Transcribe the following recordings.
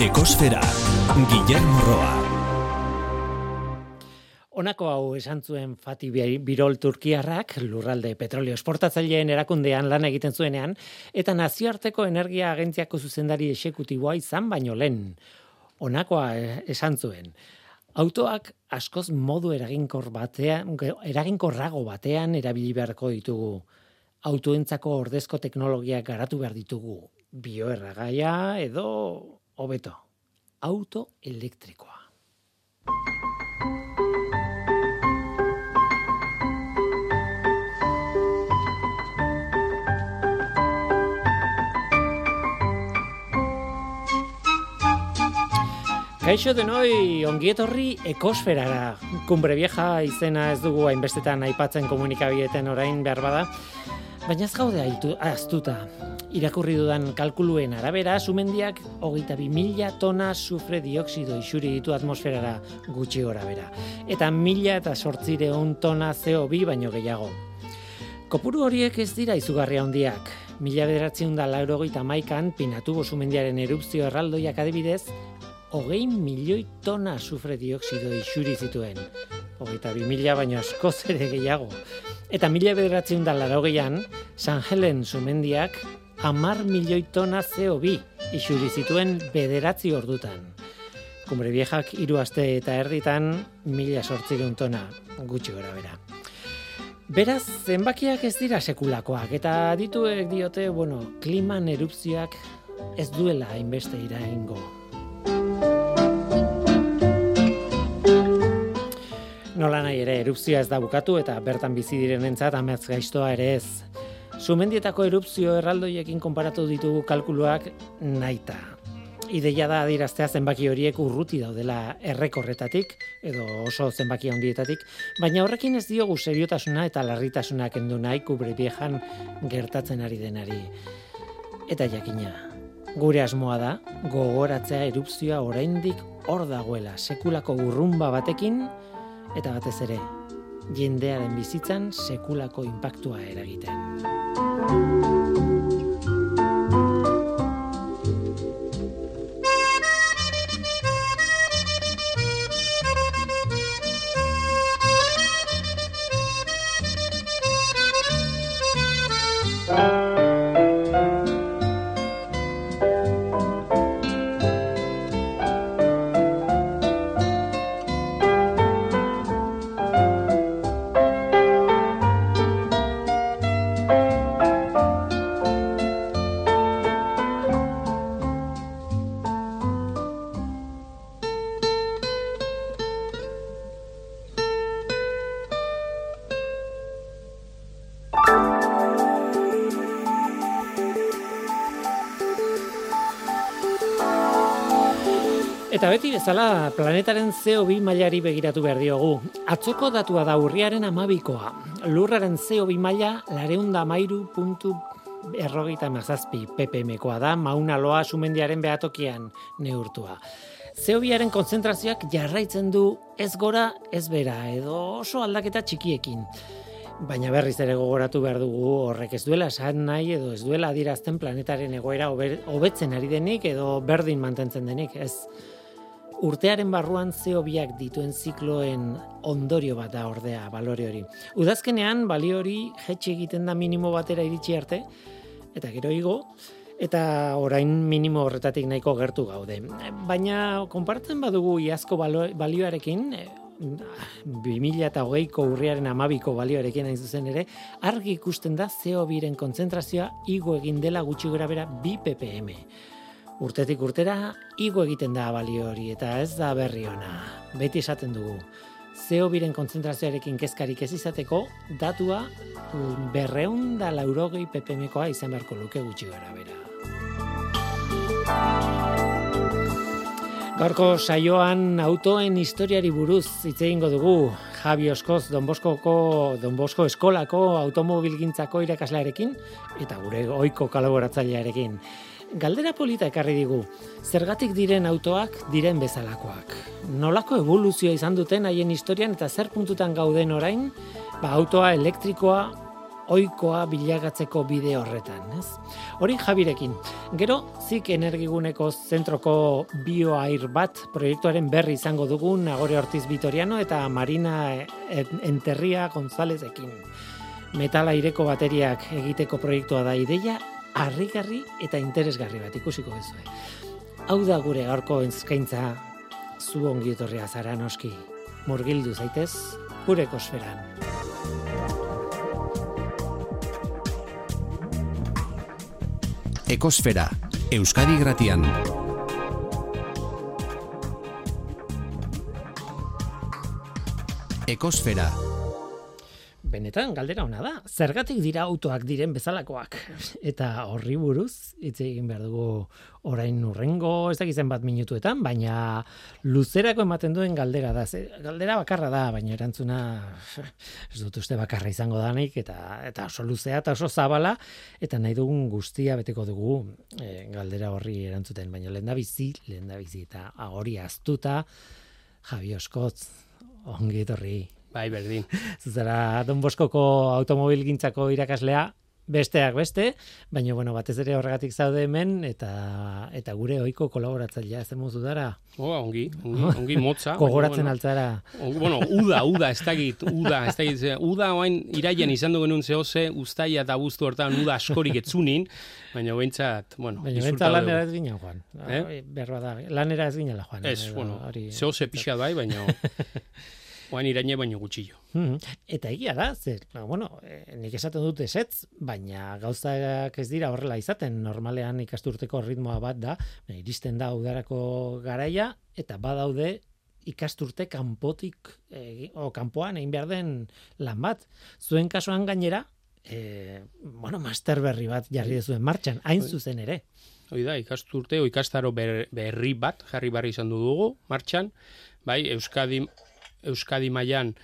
Ekosfera, Guillermo Roa. Honako hau esan zuen Fati Birol Turkiarrak, lurralde petrolio esportatzaileen erakundean lan egiten zuenean, eta nazioarteko energia agentziako zuzendari esekutiboa izan baino lehen. Honakoa eh, esan zuen. Autoak askoz modu eraginkor batean, eraginkorrago batean erabili beharko ditugu. Autoentzako ordezko teknologiak garatu behar ditugu. Bioerragaia edo hobeto, auto elektrikoa. Kaixo denoi, ongietorri ekosferara. Kumbre vieja izena ez dugu hainbestetan aipatzen komunikabieten orain behar bada. Baina ez gaude aztuta. Irakurri dudan kalkuluen arabera, sumendiak hogeita bi mila tona sufre dioksido isuri ditu atmosferara gutxi gora bera. Eta mila eta sortzire tona CO2 baino gehiago. Kopuru horiek ez dira izugarria handiak. Mila bederatzen da laurogeita maikan, pinatu sumendiaren erupzio erraldoiak adibidez, hogei milioi tona sufre dioksido isuri zituen. Hogeita bi mila baino askoz ere gehiago. Eta mila bederatzen da larogeian, San Helen sumendiak amar milioi tona CO2 isuri zituen bederatzi ordutan. Kumbre viejak hiru aste eta erditan mila sortzireun tona gutxi gora bera. Beraz, zenbakiak ez dira sekulakoak, eta dituek diote, bueno, kliman erupzioak ez duela hainbeste iraingo. Nola nahi ere, erupzioa ez da bukatu eta bertan bizi direnentzat amez gaiztoa ere ez. Sumendietako erupzio erraldoiekin konparatu ditugu kalkuluak naita. Ideia da adiraztea zenbaki horiek urruti daudela errekorretatik, edo oso zenbaki handietatik, baina horrekin ez diogu seriotasuna eta larritasuna kendu nahi kubre viejan gertatzen ari denari. Eta jakina, gure asmoa da, gogoratzea erupzioa oraindik hor dagoela, sekulako gurrumba batekin, eta batez ere, jendearen bizitzan sekulako inpaktua eragiten. Bezala, planetaren CO2 mailari begiratu behar diogu. Atzoko datua da urriaren amabikoa. Lurraren CO2 maila lareunda mairu puntu errogeita mazazpi ppmkoa da, mauna loa sumendiaren behatokian neurtua. CO2aren konzentrazioak jarraitzen du ez gora, ez bera, edo oso aldaketa txikiekin. Baina berriz ere gogoratu behar dugu horrek ez duela esan nahi edo ez duela adirazten planetaren egoera hobetzen ari denik edo berdin mantentzen denik, ez urtearen barruan zeo biak dituen zikloen ondorio bat da ordea balore hori. Udazkenean balio hori jetxe egiten da minimo batera iritsi arte, eta gero igo, eta orain minimo horretatik nahiko gertu gaude. Baina, konpartzen badugu iazko balioarekin, 2000 eta hogeiko urriaren amabiko balioarekin hain zuzen ere, argi ikusten da zeo biren konzentrazioa igo egin dela gutxi gora bera 2 ppm urtetik urtera igo egiten da balio hori eta ez da berri ona. Beti esaten dugu. Zeo biren konzentrazioarekin kezkarik ez izateko, datua berreun da laurogei ppmkoa izan beharko luke gutxi gara bera. Gaurko saioan autoen historiari buruz hitz egingo dugu. Javi Oskoz Don Boskoko Don Bosko eskolako automobilgintzako irakaslearekin eta gure ohiko kolaboratzailearekin. Galdera polita ekarri digu, zergatik diren autoak diren bezalakoak. Nolako evoluzioa izan duten haien historian eta zer puntutan gauden orain, ba autoa elektrikoa oikoa bilagatzeko bide horretan, ez? Hori Jabirekin. Gero, zik energiguneko zentroko bioair bat proiektuaren berri izango dugu Nagore Ortiz Vitoriano eta Marina Enterria Gonzalezekin. Metal aireko bateriak egiteko proiektua da ideia, harrigarri eta interesgarri bat ikusiko bezue. Hau da gure gaurko eskaintza zu ongi etorria zara noski. Murgildu zaitez, gure kosferan. Ekosfera, Euskadi Gratian. Ekosfera, benetan galdera ona da. Zergatik dira autoak diren bezalakoak? Eta horri buruz hitz egin behar dugu orain urrengo ez dakizen bat minutuetan, baina luzerako ematen duen galdera da. Galdera bakarra da, baina erantzuna ez dut uste bakarra izango danik eta eta oso luzea eta oso zabala eta nahi dugun guztia beteko dugu e, galdera horri erantzuten, baina lehen da bizi, lehen da bizi eta hori aztuta Javi Oskotz, ongi etorri. Bai, berdin. Zuzera, Don Boskoko automobil gintzako irakaslea, besteak beste, baina bueno, batez ere horregatik zaude hemen eta eta gure ohiko kolaboratzailea ez mozu dara. Oh, ongi, ongi, ongi motza. Kogoratzen bueno, altzara. Ongi, bueno, uda, uda, ez dakit, uda, ez dakit, uda oain iraian izan dugu nun zehose, ustaia eta buztu hortan uda askorik etzunin, baina bentsat, bueno, baina bentsat lanera ez ginen, Juan. Eh? Berroa da, lanera ez ginen, Juan. Ez, bueno, zehose pixat bai, baina... Oan iraine baino gutxillo. Hmm. Eta egia da, zer, bueno, e, nik esaten dut esetz, baina gauzak ez dira horrela izaten, normalean ikasturteko ritmoa bat da, iristen da udarako garaia, eta badaude ikasturte kanpotik, e, o kanpoan egin behar den lan bat. Zuen kasuan gainera, e, bueno, master berri bat jarri zuen martxan, hain zuzen ere. Hoi da, ikasturte, o ikastaro berri bat jarri barri izan dugu martxan, bai, Euskadi Euskadi mailan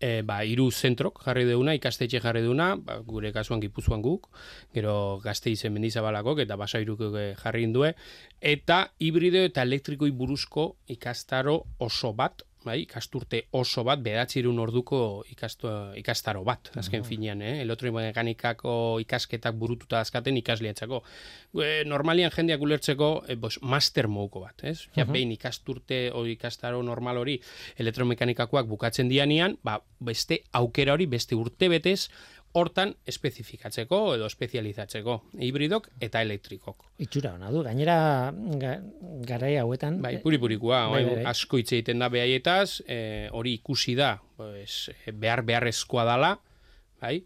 e, ba, iru zentrok jarri deuna, ikastetxe jarri deuna, ba, gure kasuan gipuzkoan guk, gero gazte izen mendizabalakok eta basairuko jarri indue, eta hibrido eta elektrikoi buruzko ikastaro oso bat bai, ikasturte oso bat, bedatzirun orduko ikastu, ikastaro bat, azken mm finean, eh? mekanikako ikasketak burututa azkaten ikaslientzako. E, normalian jendeak ulertzeko, e, bos, master mouko bat, ez? Ja, behin ikasturte o ikastaro normal hori elektromekanikakoak bukatzen dianian, ba, beste aukera hori, beste urte betez, hortan espezifikatzeko edo espezializatzeko hibridok eta elektrikok. Itxura hona du, gainera ga, garai hauetan... Bai, puri purikua, bai, bai, asko hitz egiten da behaietaz, eh, hori ikusi da, pues, behar beharrezkoa dala, bai,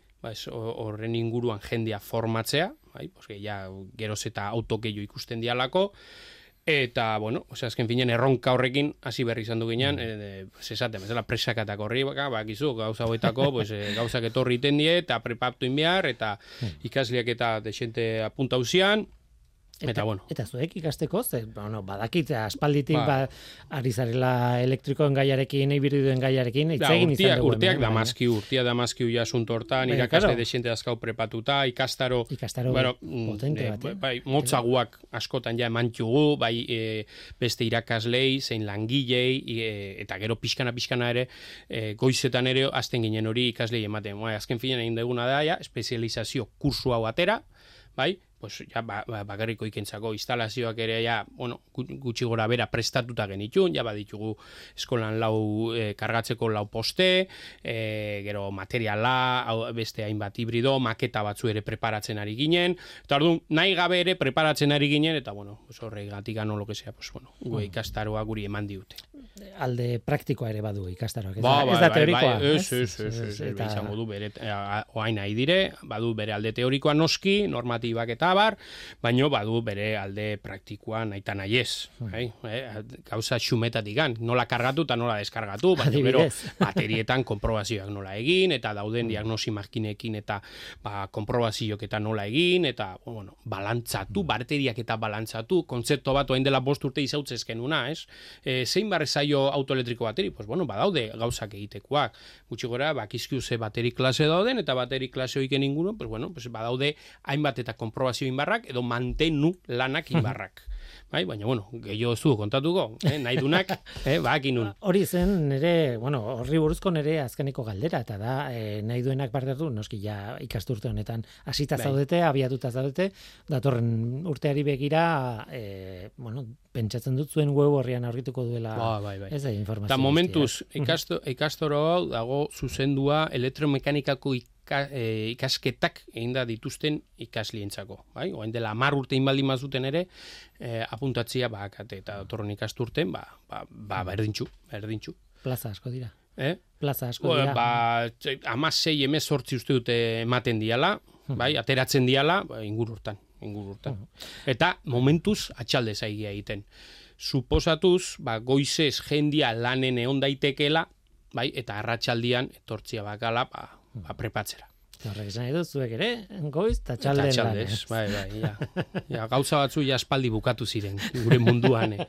horren inguruan jendia formatzea, bai, pues, ja, geroz eta autokeio ikusten dialako, Eta, bueno, o sea, azken finen erronka horrekin hasi berri izan du ginean, mm. e, esaten, bezala presakatak horri, bakizu, gauza hoetako, pues, e, gauzak etorri iten eta prepaptu inbiar, eta mm. ikasliak eta desente apunta usian, Eta, bueno. Eta zuek ikasteko, ze, bueno, badakit, aspalditik ba. ba ari zarela elektrikoen gaiarekin, eibiriduen gaiarekin, da, urtia, izan dugu. Urtiak da maski, urtia da maski uia hortan, bai, irakaste claro. desiente dazkau prepatuta, ikastaro, ikastaro bueno, mm, potente bat, eh? bai, motzaguak askotan ja emantxugu, bai e, beste irakaslei, zein langilei, e, eta gero pixkana-pixkana ere, e, goizetan ere, azten ginen hori ikaslei ematen. Bai, azken finean egin duguna da, ja, espezializazio kursu hau atera, bai, pues ja ba, ba, bakarriko ikentzako instalazioak ere ja, bueno, gutxi gora bera prestatuta genitun, ja baditugu eskolan lau e, kargatzeko lau poste, e, gero materiala, hau, beste hainbat hibrido, maketa batzu ere preparatzen ari ginen, eta orduan nahi gabe ere preparatzen ari ginen, eta bueno, pues horre gatik ano lo que sea, pues bueno, gu mm. ikastaroa guri eman diute. Alde praktikoa ere badu ikastaroak, ba, ez, da, teorikoa. ez, ez, ez, ez, ez, izango du bere, oain nahi dire, badu bere alde teorikoa noski, normatibak eta bar, baino badu bere alde praktikoa naita naiez, hmm. bai? Eh, gauza xumetatik gan, nola kargatu eta nola deskargatu, baina bero baterietan konprobazioak nola egin, eta dauden diagnosi makinekin eta ba, konprobazioak eta nola egin, eta bueno, balantzatu, hmm. bateriak eta balantzatu, kontzepto bat oain dela bost urte izautzezken una, ez? E, zein barre zaio autoelektriko bateri? Pues bueno, badaude gauzak egitekoak. Gutxi gora, bakizkiu ze bateri klase dauden, eta bateri klase oiken inguruan, pues bueno, pues badaude hainbat eta konprobazio inbarrak edo mantenu lanak inbarrak. Bai, baina, bueno, gehiago ez kontatuko, eh? nahi dunak, eh? bakin nun. Hori zen nire, bueno, horri buruzko nire azkeneko galdera, eta da, e, nahi duenak parte hartu, noski ja ikasturte honetan hasita Bai. zaudete, abiatuta zaudete, datorren urteari begira, e, bueno, pentsatzen dut zuen web horrian aurkituko duela, Ba, bai, bai. ez da informazio. Eta momentuz, ikasto, ikastoro hau dago zuzendua elektromekanikako ika, e, ikasketak egin da dituzten ikaslientzako. Bai? Oain dela amar urte inbaldin mazuten ere, e, apuntatzia bakate eta datorren ikasturten, ba, ba, ba berdintxu, berdintxu. Plaza asko dira. Eh? Plaza asko Ba, dira. ba, ama sei emez sortzi uste dute ematen diala, bai, ateratzen diala, ba, ingururtan, ingururtan. Eta momentuz atxalde zaigia egiten. Suposatuz, ba, goizez jendia lanen egon daitekela, bai, eta arratsaldian etortzia bakala, ba, ba prepatzera. Horrek esan dut, zuek ere, goiz, eta txalden Eta lan. txaldez, bai, bai, ja. ja. Gauza batzu ja espaldi bukatu ziren, gure munduan. Eh.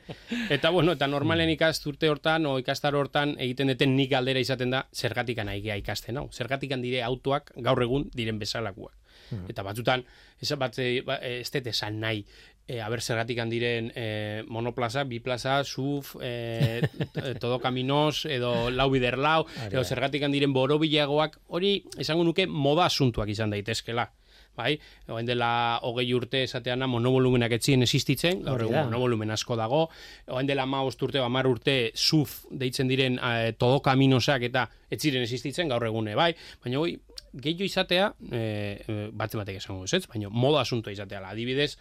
Eta, bueno, eta normalen ikasturte hortan, o ikastar hortan, egiten deten nik galdera izaten da, zergatikan aigea ikasten, hau. Zergatikan dire autoak gaur egun diren bezalakoak. Eta batzutan, ez bat, eh, ba, ez dut esan nahi, e, aber zergatik diren e, monoplaza, biplaza, suf, e, todo kaminos, edo lau bider lau, edo zergatik diren borobilagoak, hori esango nuke moda asuntuak izan daitezkela. Bai, oain dela hogei urte esateana monovolumenak etzien existitzen, gaur egun monovolumen asko dago, oain dela ma urte, amar urte, suf deitzen diren e, todo kaminosak eta ez ziren existitzen gaur egune, bai, baina hoi, gehiago izatea, e, batzen batek esango ez, baina moda asuntoa izatea, adibidez,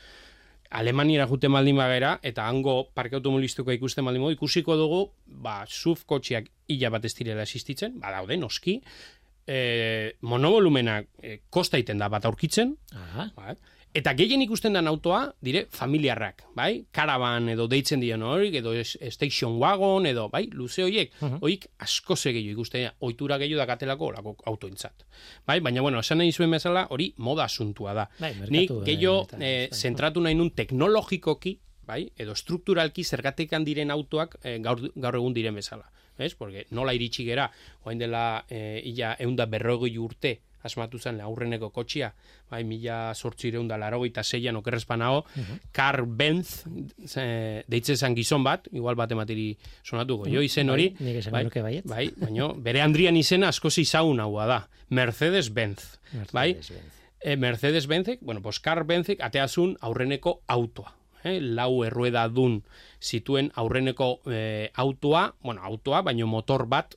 Alemaniara jute maldin bagera, eta hango parke automobilistiko ikusten maldin modu, ikusiko dugu, ba, suf kotxeak ila bat ez direla existitzen, badaude, noski, e, monovolumenak e, kosta iten da bat aurkitzen, Aha. bai? Eta gehien ikusten den autoa, dire, familiarrak, bai? Karaban edo deitzen dion hori, edo station wagon, edo, bai? Luze horiek, hoik asko ze gehiago ikusten ohitura gehiago dakatelako olako autoentzat. Bai? Baina, bueno, esan nahi zuen bezala, hori moda asuntua da. Bai, Nik eh, gehiago eh, bai. zentratu nahi nun teknologikoki, bai? Edo strukturalki zergatekan diren autoak eh, gaur, gaur egun diren bezala. Ez? Porque nola iritsi gera, oain dela eh, illa eunda berrogei urte asmatu zen aurreneko kotxia, bai, mila sortzireun da larogeita zeian okerrezpanago, Carl Benz, ze- deitzen zen gizon bat, igual bat emateri sonatuko, jo izen hori, Bai, nuke baietz. bai, baina bere Andrian izena askoz izaun haua da, Mercedes-Benz, bai, Mercedes-Benz. e, Mercedes-Benzek, bueno, pues Carl Benzek ateazun aurreneko autoa. Eh, lau errueda dun zituen aurreneko eh, autoa, bueno, autoa, baino motor bat,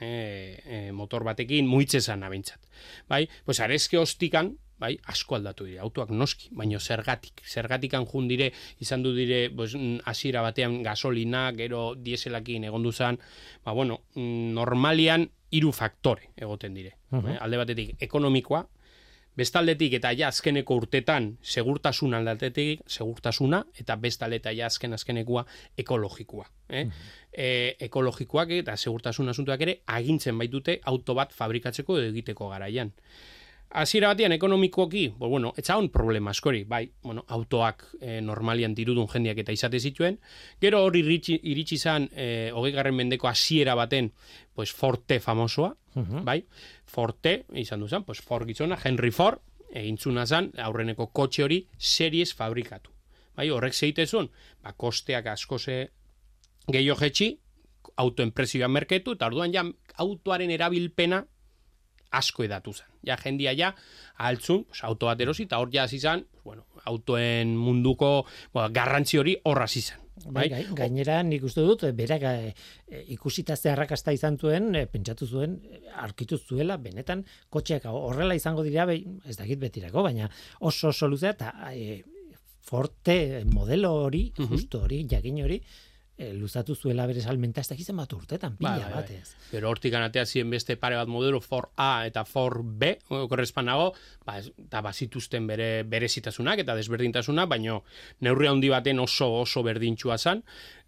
eh, eh, motor batekin muitzezan abintzat. Bai, pues arezke ostikan, bai, asko aldatu dira, autoak noski, baino zergatik, zergatikan jun dire, izan du dire, pues, mm, hasiera batean gasolina, gero dieselakin egondu zan, ba, bueno, mm, normalian hiru faktore egoten dire. eh, alde batetik ekonomikoa, bestaldetik eta ja azkeneko urtetan segurtasun aldatetik segurtasuna eta bestaleta ja azken azkenekoa ekologikoa. Eh? E, ekologikoak eta segurtasun asuntuak ere agintzen baitute auto bat fabrikatzeko edo egiteko garaian. Hasiera batean ekonomikoki, pues bueno, etza on problema askori, bai, bueno, autoak e, normalian dirudun jendeak eta izate zituen. Gero hori iritsi, iritsi zan, e, hogeigarren mendeko hasiera baten, pues Forte famosoa, bai, Forte, izan du zen, pues Ford gizona, Henry Ford, egintzuna zen, aurreneko kotxe hori series fabrikatu. Bai, horrek zeitezun, ba, kosteak askoze gehiago jetxi, autoenpresioa merketu, eta orduan ja autoaren erabilpena asko edatu zen. Ja, jendia ja, altzun, pues, auto bat erosi, eta hor ja zen, pues, bueno, autoen munduko bueno, garrantzi hori horra hasi zen. Bai, gai, gainera nik uste dut berak eh, ikusita ze arrakasta izan zuen, eh, pentsatu zuen aurkitu zuela benetan kotxeak horrela izango dira bai, ez dakit betirako, baina oso oso luzea eta eh, forte modelo hori, justo hori, jakin hori, eh, luzatu zuela bere salmenta ez dakit zenbat urtetan, pila Bai, bai, bai. batez. Gero hortik anatea ziren beste pare bat modelo Ford A eta Ford B, korrespanago, ba, eta bazituzten bere berezitasunak eta desberdintasuna, baino neurri handi baten oso oso berdintxua zan,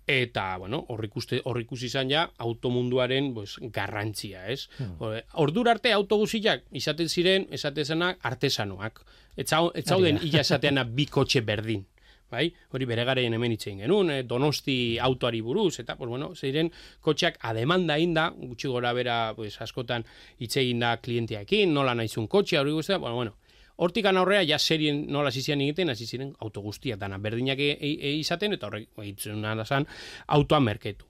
eta, bueno, hor ikuste hor ikusi izan ja automunduaren pues, garrantzia, ez? Hmm. Ordura arte auto guziak izaten ziren, esate zenak artesanoak. Ez zau- ez zauden illa esateana bi kotxe berdin bai? Hori bere garaien hemen itzein genuen, eh, donosti autoari buruz, eta, pues, bueno, zeiren kotxeak ademanda inda, gutxi gora bera, pues, askotan hitz egin da klienteakin, nola naizun kotxea, hori guztia, bueno, bueno, Hortikan aurrea, ja serien nola zizian egiten, hasi ziren auto guztiak dana. Berdinak e, e, e izaten, eta horrek, egiten zan, autoa merketu.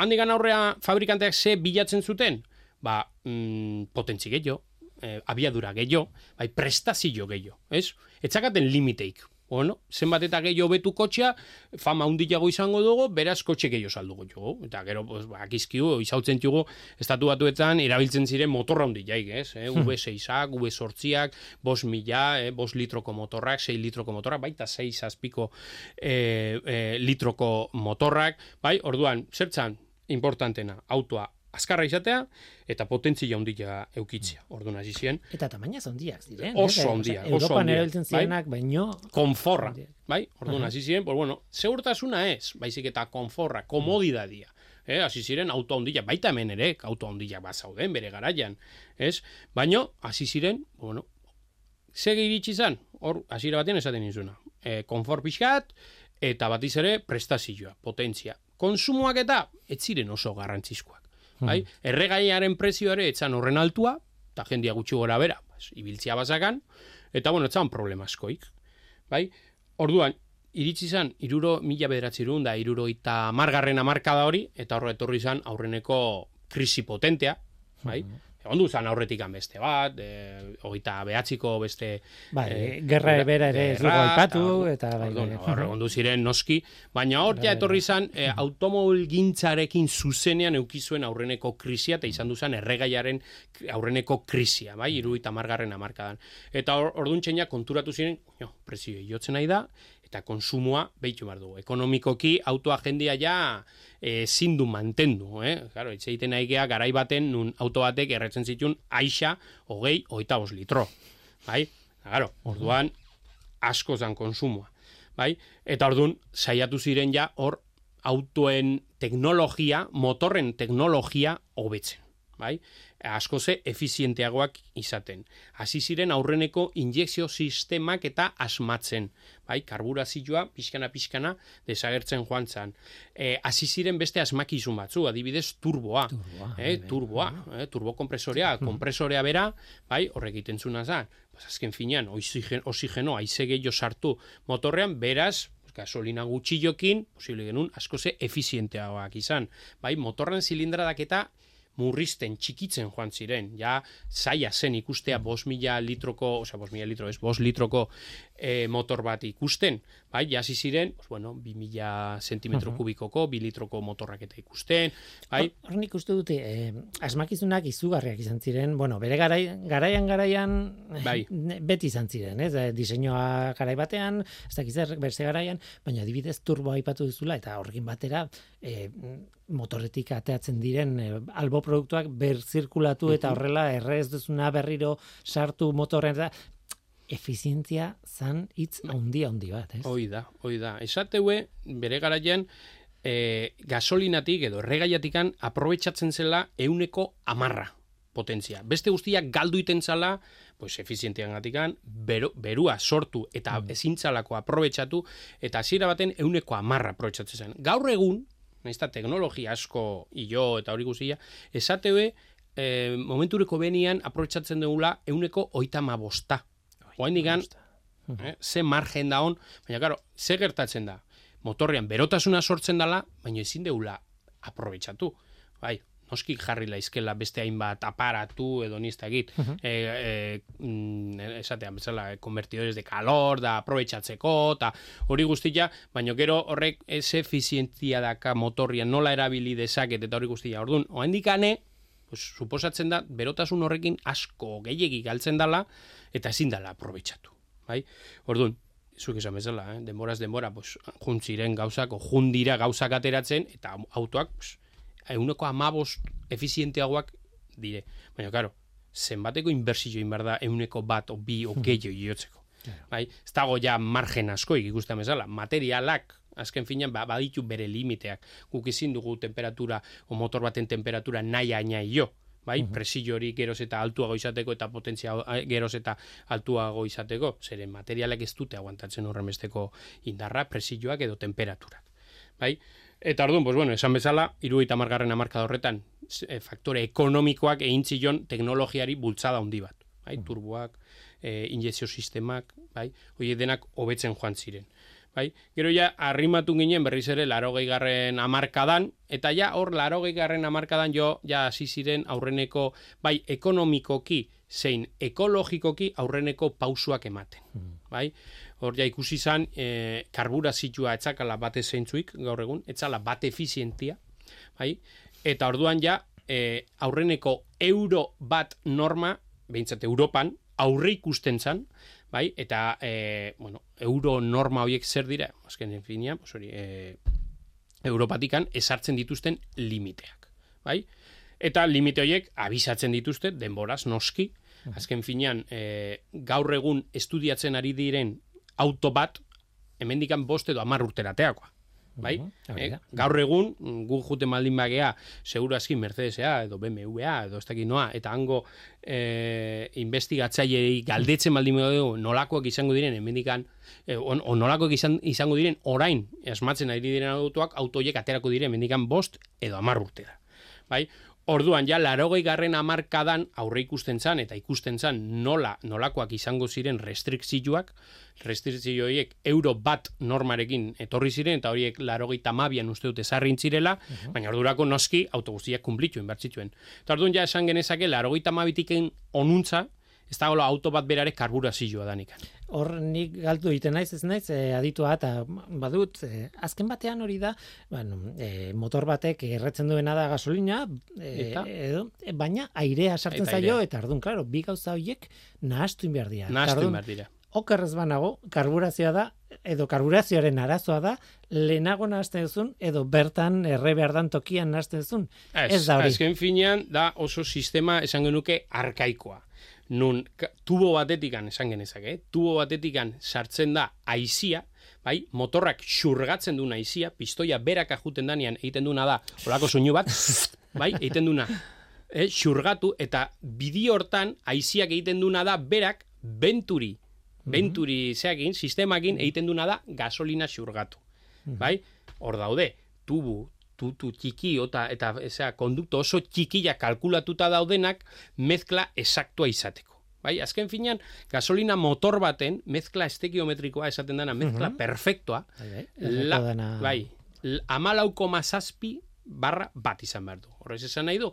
Handikan aurrea, fabrikanteak ze bilatzen zuten? Ba, mm, potentzi gehiago, eh, abiadura gehiago, bai, prestazio gehiago, ez? Etzakaten limiteik, bueno, zenbat eta gehiago betu kotxea, fama hundiago izango dugu, beraz kotxe gehiago saldugu dugu. Eta gero, pues, akizkiu, izautzen dugu, estatu batuetan, erabiltzen ziren motorra hundiaik, ez? Eh? V6ak, V8ak, bos mila, eh? bos litroko motorrak, 6 litroko motorrak, baita 6 azpiko eh, eh, litroko motorrak, bai, orduan, zertzan, importantena, autoa azkarra izatea eta potentzia handia eukitzea. Orduan hasi zien. Eta tamaina handiak ziren. Oso handia, oso Europan erabiltzen zirenak, bai? baino konforra, bai? Orduan hasi ziren, pues bueno, segurtasuna ez, baizik eta konforra, komodidadia. Eh, hasi ziren auto handia, baita hemen ere, auto handia bat zauden bere garaian, ez? Baino hasi ziren, bueno, segi iritsi izan, hor hasiera batean esaten izuna. Eh, konfor pixkat eta batiz ere prestazioa, potentzia. Konsumoak eta ez ziren oso garrantzizkoak bai? Erregaiaren prezioare etzan horren altua, eta jendia gutxi gora bera, ibiltzia bazakan, eta bueno, etzan problema askoik, bai? Orduan, iritsi izan, iruro mila bederatzi da, iruro eta margarren amarkada hori, eta horre etorri izan aurreneko krisi potentea, bai? Egon du zan aurretik beste bat, e, oita behatziko beste... Bai, e, gerra ebera ere ez dugu aipatu, eta bai, bai. Egon ziren noski, baina hor ja etorri izan, e, automobil gintzarekin zuzenean eukizuen aurreneko krisia, eta izan duzan erregaiaren aurreneko krisia, bai, iru eta margarren amarkadan. Eta orduan txenia konturatu ziren, jo, prezio jotzen nahi da, eta konsumoa behitu behar dugu. Ekonomikoki autoa jendia ja e, zindu mantendu, eh? Claro, itse egiten nahi garai baten nun auto batek erretzen zitun aixa hogei, oita os litro. Bai? Claro, orduan asko zan konsumoa. Bai? Eta orduan saiatu ziren ja hor autoen teknologia, motorren teknologia hobetzen. Bai? Asko ze efizienteagoak izaten. Hasi ziren aurreneko injekzio sistemak eta asmatzen, bai, karburazioa pixkana pixkana desagertzen joan zan. E, hasi ziren beste asmakizun batzu, adibidez turboa, turboa, eh, turboa, eh, turbo kompresorea, kompresorea bera, bai, horrek egiten zuna zan. Pues azken finean, oxigeno, oxigeno aize gehiago sartu motorrean, beraz, gasolina gutxillokin, posible genuen, asko ze efizienteagoak izan. Bai, motorren zilindradak eta murrizten txikitzen joan ziren, ja zaila zen ikustea mm. bos mila litroko, osea bos mila litro ez, bos litroko e, motor bat ikusten, bai, jasi ziren, pues, bueno, bi mila sentimetro kubikoko, bi litroko motorrak eta ikusten, bai. Horren ikustu dute, eh, asmakizunak izugarriak izan ziren, bueno, bere garai, garaian garaian bai. beti izan ziren, ez, eh, diseinua garai batean, ez dakiz berse garaian, baina adibidez turbo aipatu duzula, eta horrekin batera, eh, motorretik ateatzen diren eh, albo produktuak berzirkulatu eta horrela errez duzuna berriro sartu motorren eta efizientzia zan hitz handia handi bat, ez? Hoi da, hoi da. Esateue, bere garaian, e, gasolinatik edo erregaiatikan aprobetsatzen zela euneko amarra potentzia. Beste guztiak galdu iten zala, pues, efizientian gatikan, berua sortu eta mm. ezintzalako aprobetsatu, eta hasiera baten euneko amarra aprobetsatzen zen. Gaur egun, naizta teknologia asko ilo eta hori guztia, esateue, e, momentureko benian aprobetsatzen dugula euneko oitama bosta Oain digan, eh, ze margen da hon, baina, karo, ze gertatzen da? Motorrean berotasuna sortzen dala, baina ezin deula aprobetsatu. Bai, noski jarri laizkela beste hainbat aparatu edo nizta egit. Uh -huh. e, e, mm, esatean, bezala, konvertidores de calor, da aprobetsatzeko, eta hori guztia, baina gero horrek ez efizientzia daka motorrian nola erabili dezaket eta hori guztia. Orduan, oain dikane, pues, suposatzen da, berotasun horrekin asko gehiegi galtzen dala, eta ezin dala aprobetsatu. Bai? Orduan, zuk esan bezala, eh? denboraz denbora, pues, juntziren gauzak, jundira gauzak ateratzen, eta autoak, pues, euneko amabost efizienteagoak dire. Baina, karo, zenbateko inbertsio inbar da euneko bat, o bi, o hmm. gehiago jotzeko. Bai? Ez dago ja margen asko ikusten bezala. Materialak, azken finean, ba, baditu bere limiteak. Guk ezin dugu temperatura, o motor baten temperatura nahi aina jo bai, -huh. hori geroz eta altuago izateko eta potentzia geroz eta altuago izateko, zeren materialak ez dute aguantatzen horren besteko indarra, presioak edo temperaturak. Bai? Eta orduan, pues bueno, esan bezala, iru eta margarren amarka horretan, e, faktore ekonomikoak egin teknologiari bultzada handi bat. Bai? Turboak, e, injezio sistemak, bai, hori denak hobetzen joan ziren. Bai? Gero ja, arrimatu ginen berriz ere larogei garren amarkadan, eta ja, hor larogei garren amarkadan jo, ja, hasi ziren aurreneko, bai, ekonomikoki, zein ekologikoki aurreneko pausuak ematen. Hmm. Bai? Hor ja ikusi izan e, karburazioa etzakala bate zeintzuik gaur egun, etzala bate efizientia, bai? Eta orduan ja e, aurreneko euro bat norma, behintzat Europan, aurre ikusten zan, bai? Eta e, bueno, euro norma horiek zer dira, azken finia, pues hori, e, Europatikan esartzen dituzten limiteak, bai? Eta limite horiek abisatzen dituzte denboraz noski, azken finean e, gaur egun estudiatzen ari diren auto bat hemendikan bost edo 10 urterateakoa. Bai? Uh gaur egun gu jute maldin bagea seguru aski Mercedesea edo BMWa edo ez dakit noa eta hango eh investigatzailei galdetzen maldin dugu nolakoak izango diren hemendikan eh, on, on nolakoak izan, izango diren orain esmatzen ari diren autoak autoiek aterako diren hemendikan bost edo 10 urtera. Bai? Orduan, ja, larogei garren amarkadan aurre ikusten zan, eta ikusten zan nola, nolakoak izango ziren restrikzioak, restrikzioiek euro bat normarekin etorri ziren, eta horiek larogei tamabian uste dute zarrin zirela, uh baina ordurako noski autobustiak kumplitu inbertzituen. Eta orduan, ja, esan genezake, larogei tamabitiken onuntza, ez da auto bat berare karburazioa danik. Hor nik galtu egiten naiz ez naiz e, aditua eta badut e, azken batean hori da bueno, e, motor batek erretzen duena da gasolina e, edo, baina airea sartzen zaio eta ardun claro bi gauza horiek nahastu behar dira. Nahastu behar dira. Okerrez banago, karburazioa da, edo karburazioaren arazoa da, lehenago nahazten duzun, edo bertan erre behar dan tokian nahazten duzun. Ez, ez da hori. Azken finean, da oso sistema esan genuke arkaikoa nun tubo batetikan esan genezake, eh? tubo batetikan sartzen da aizia, bai, motorrak xurgatzen du aizia, pistoia berak ajuten danean egiten duna da, olako soinu bat, bai, egiten duna, eh, xurgatu, eta bidi hortan aiziak egiten duna da berak benturi, mhm. benturi zeakin, sistemakin egiten duna da gasolina xurgatu, mhm. bai, hor daude, tubu, tutu txiki eta eta esa kondukto oso txikia kalkulatuta daudenak mezkla esaktua izateko. Bai, azken finean, gasolina motor baten, mezkla estekiometrikoa esaten dena, mezkla uh perfectoa, bai, bai, bai amalau koma barra bat izan behar du. Horrez esan nahi du,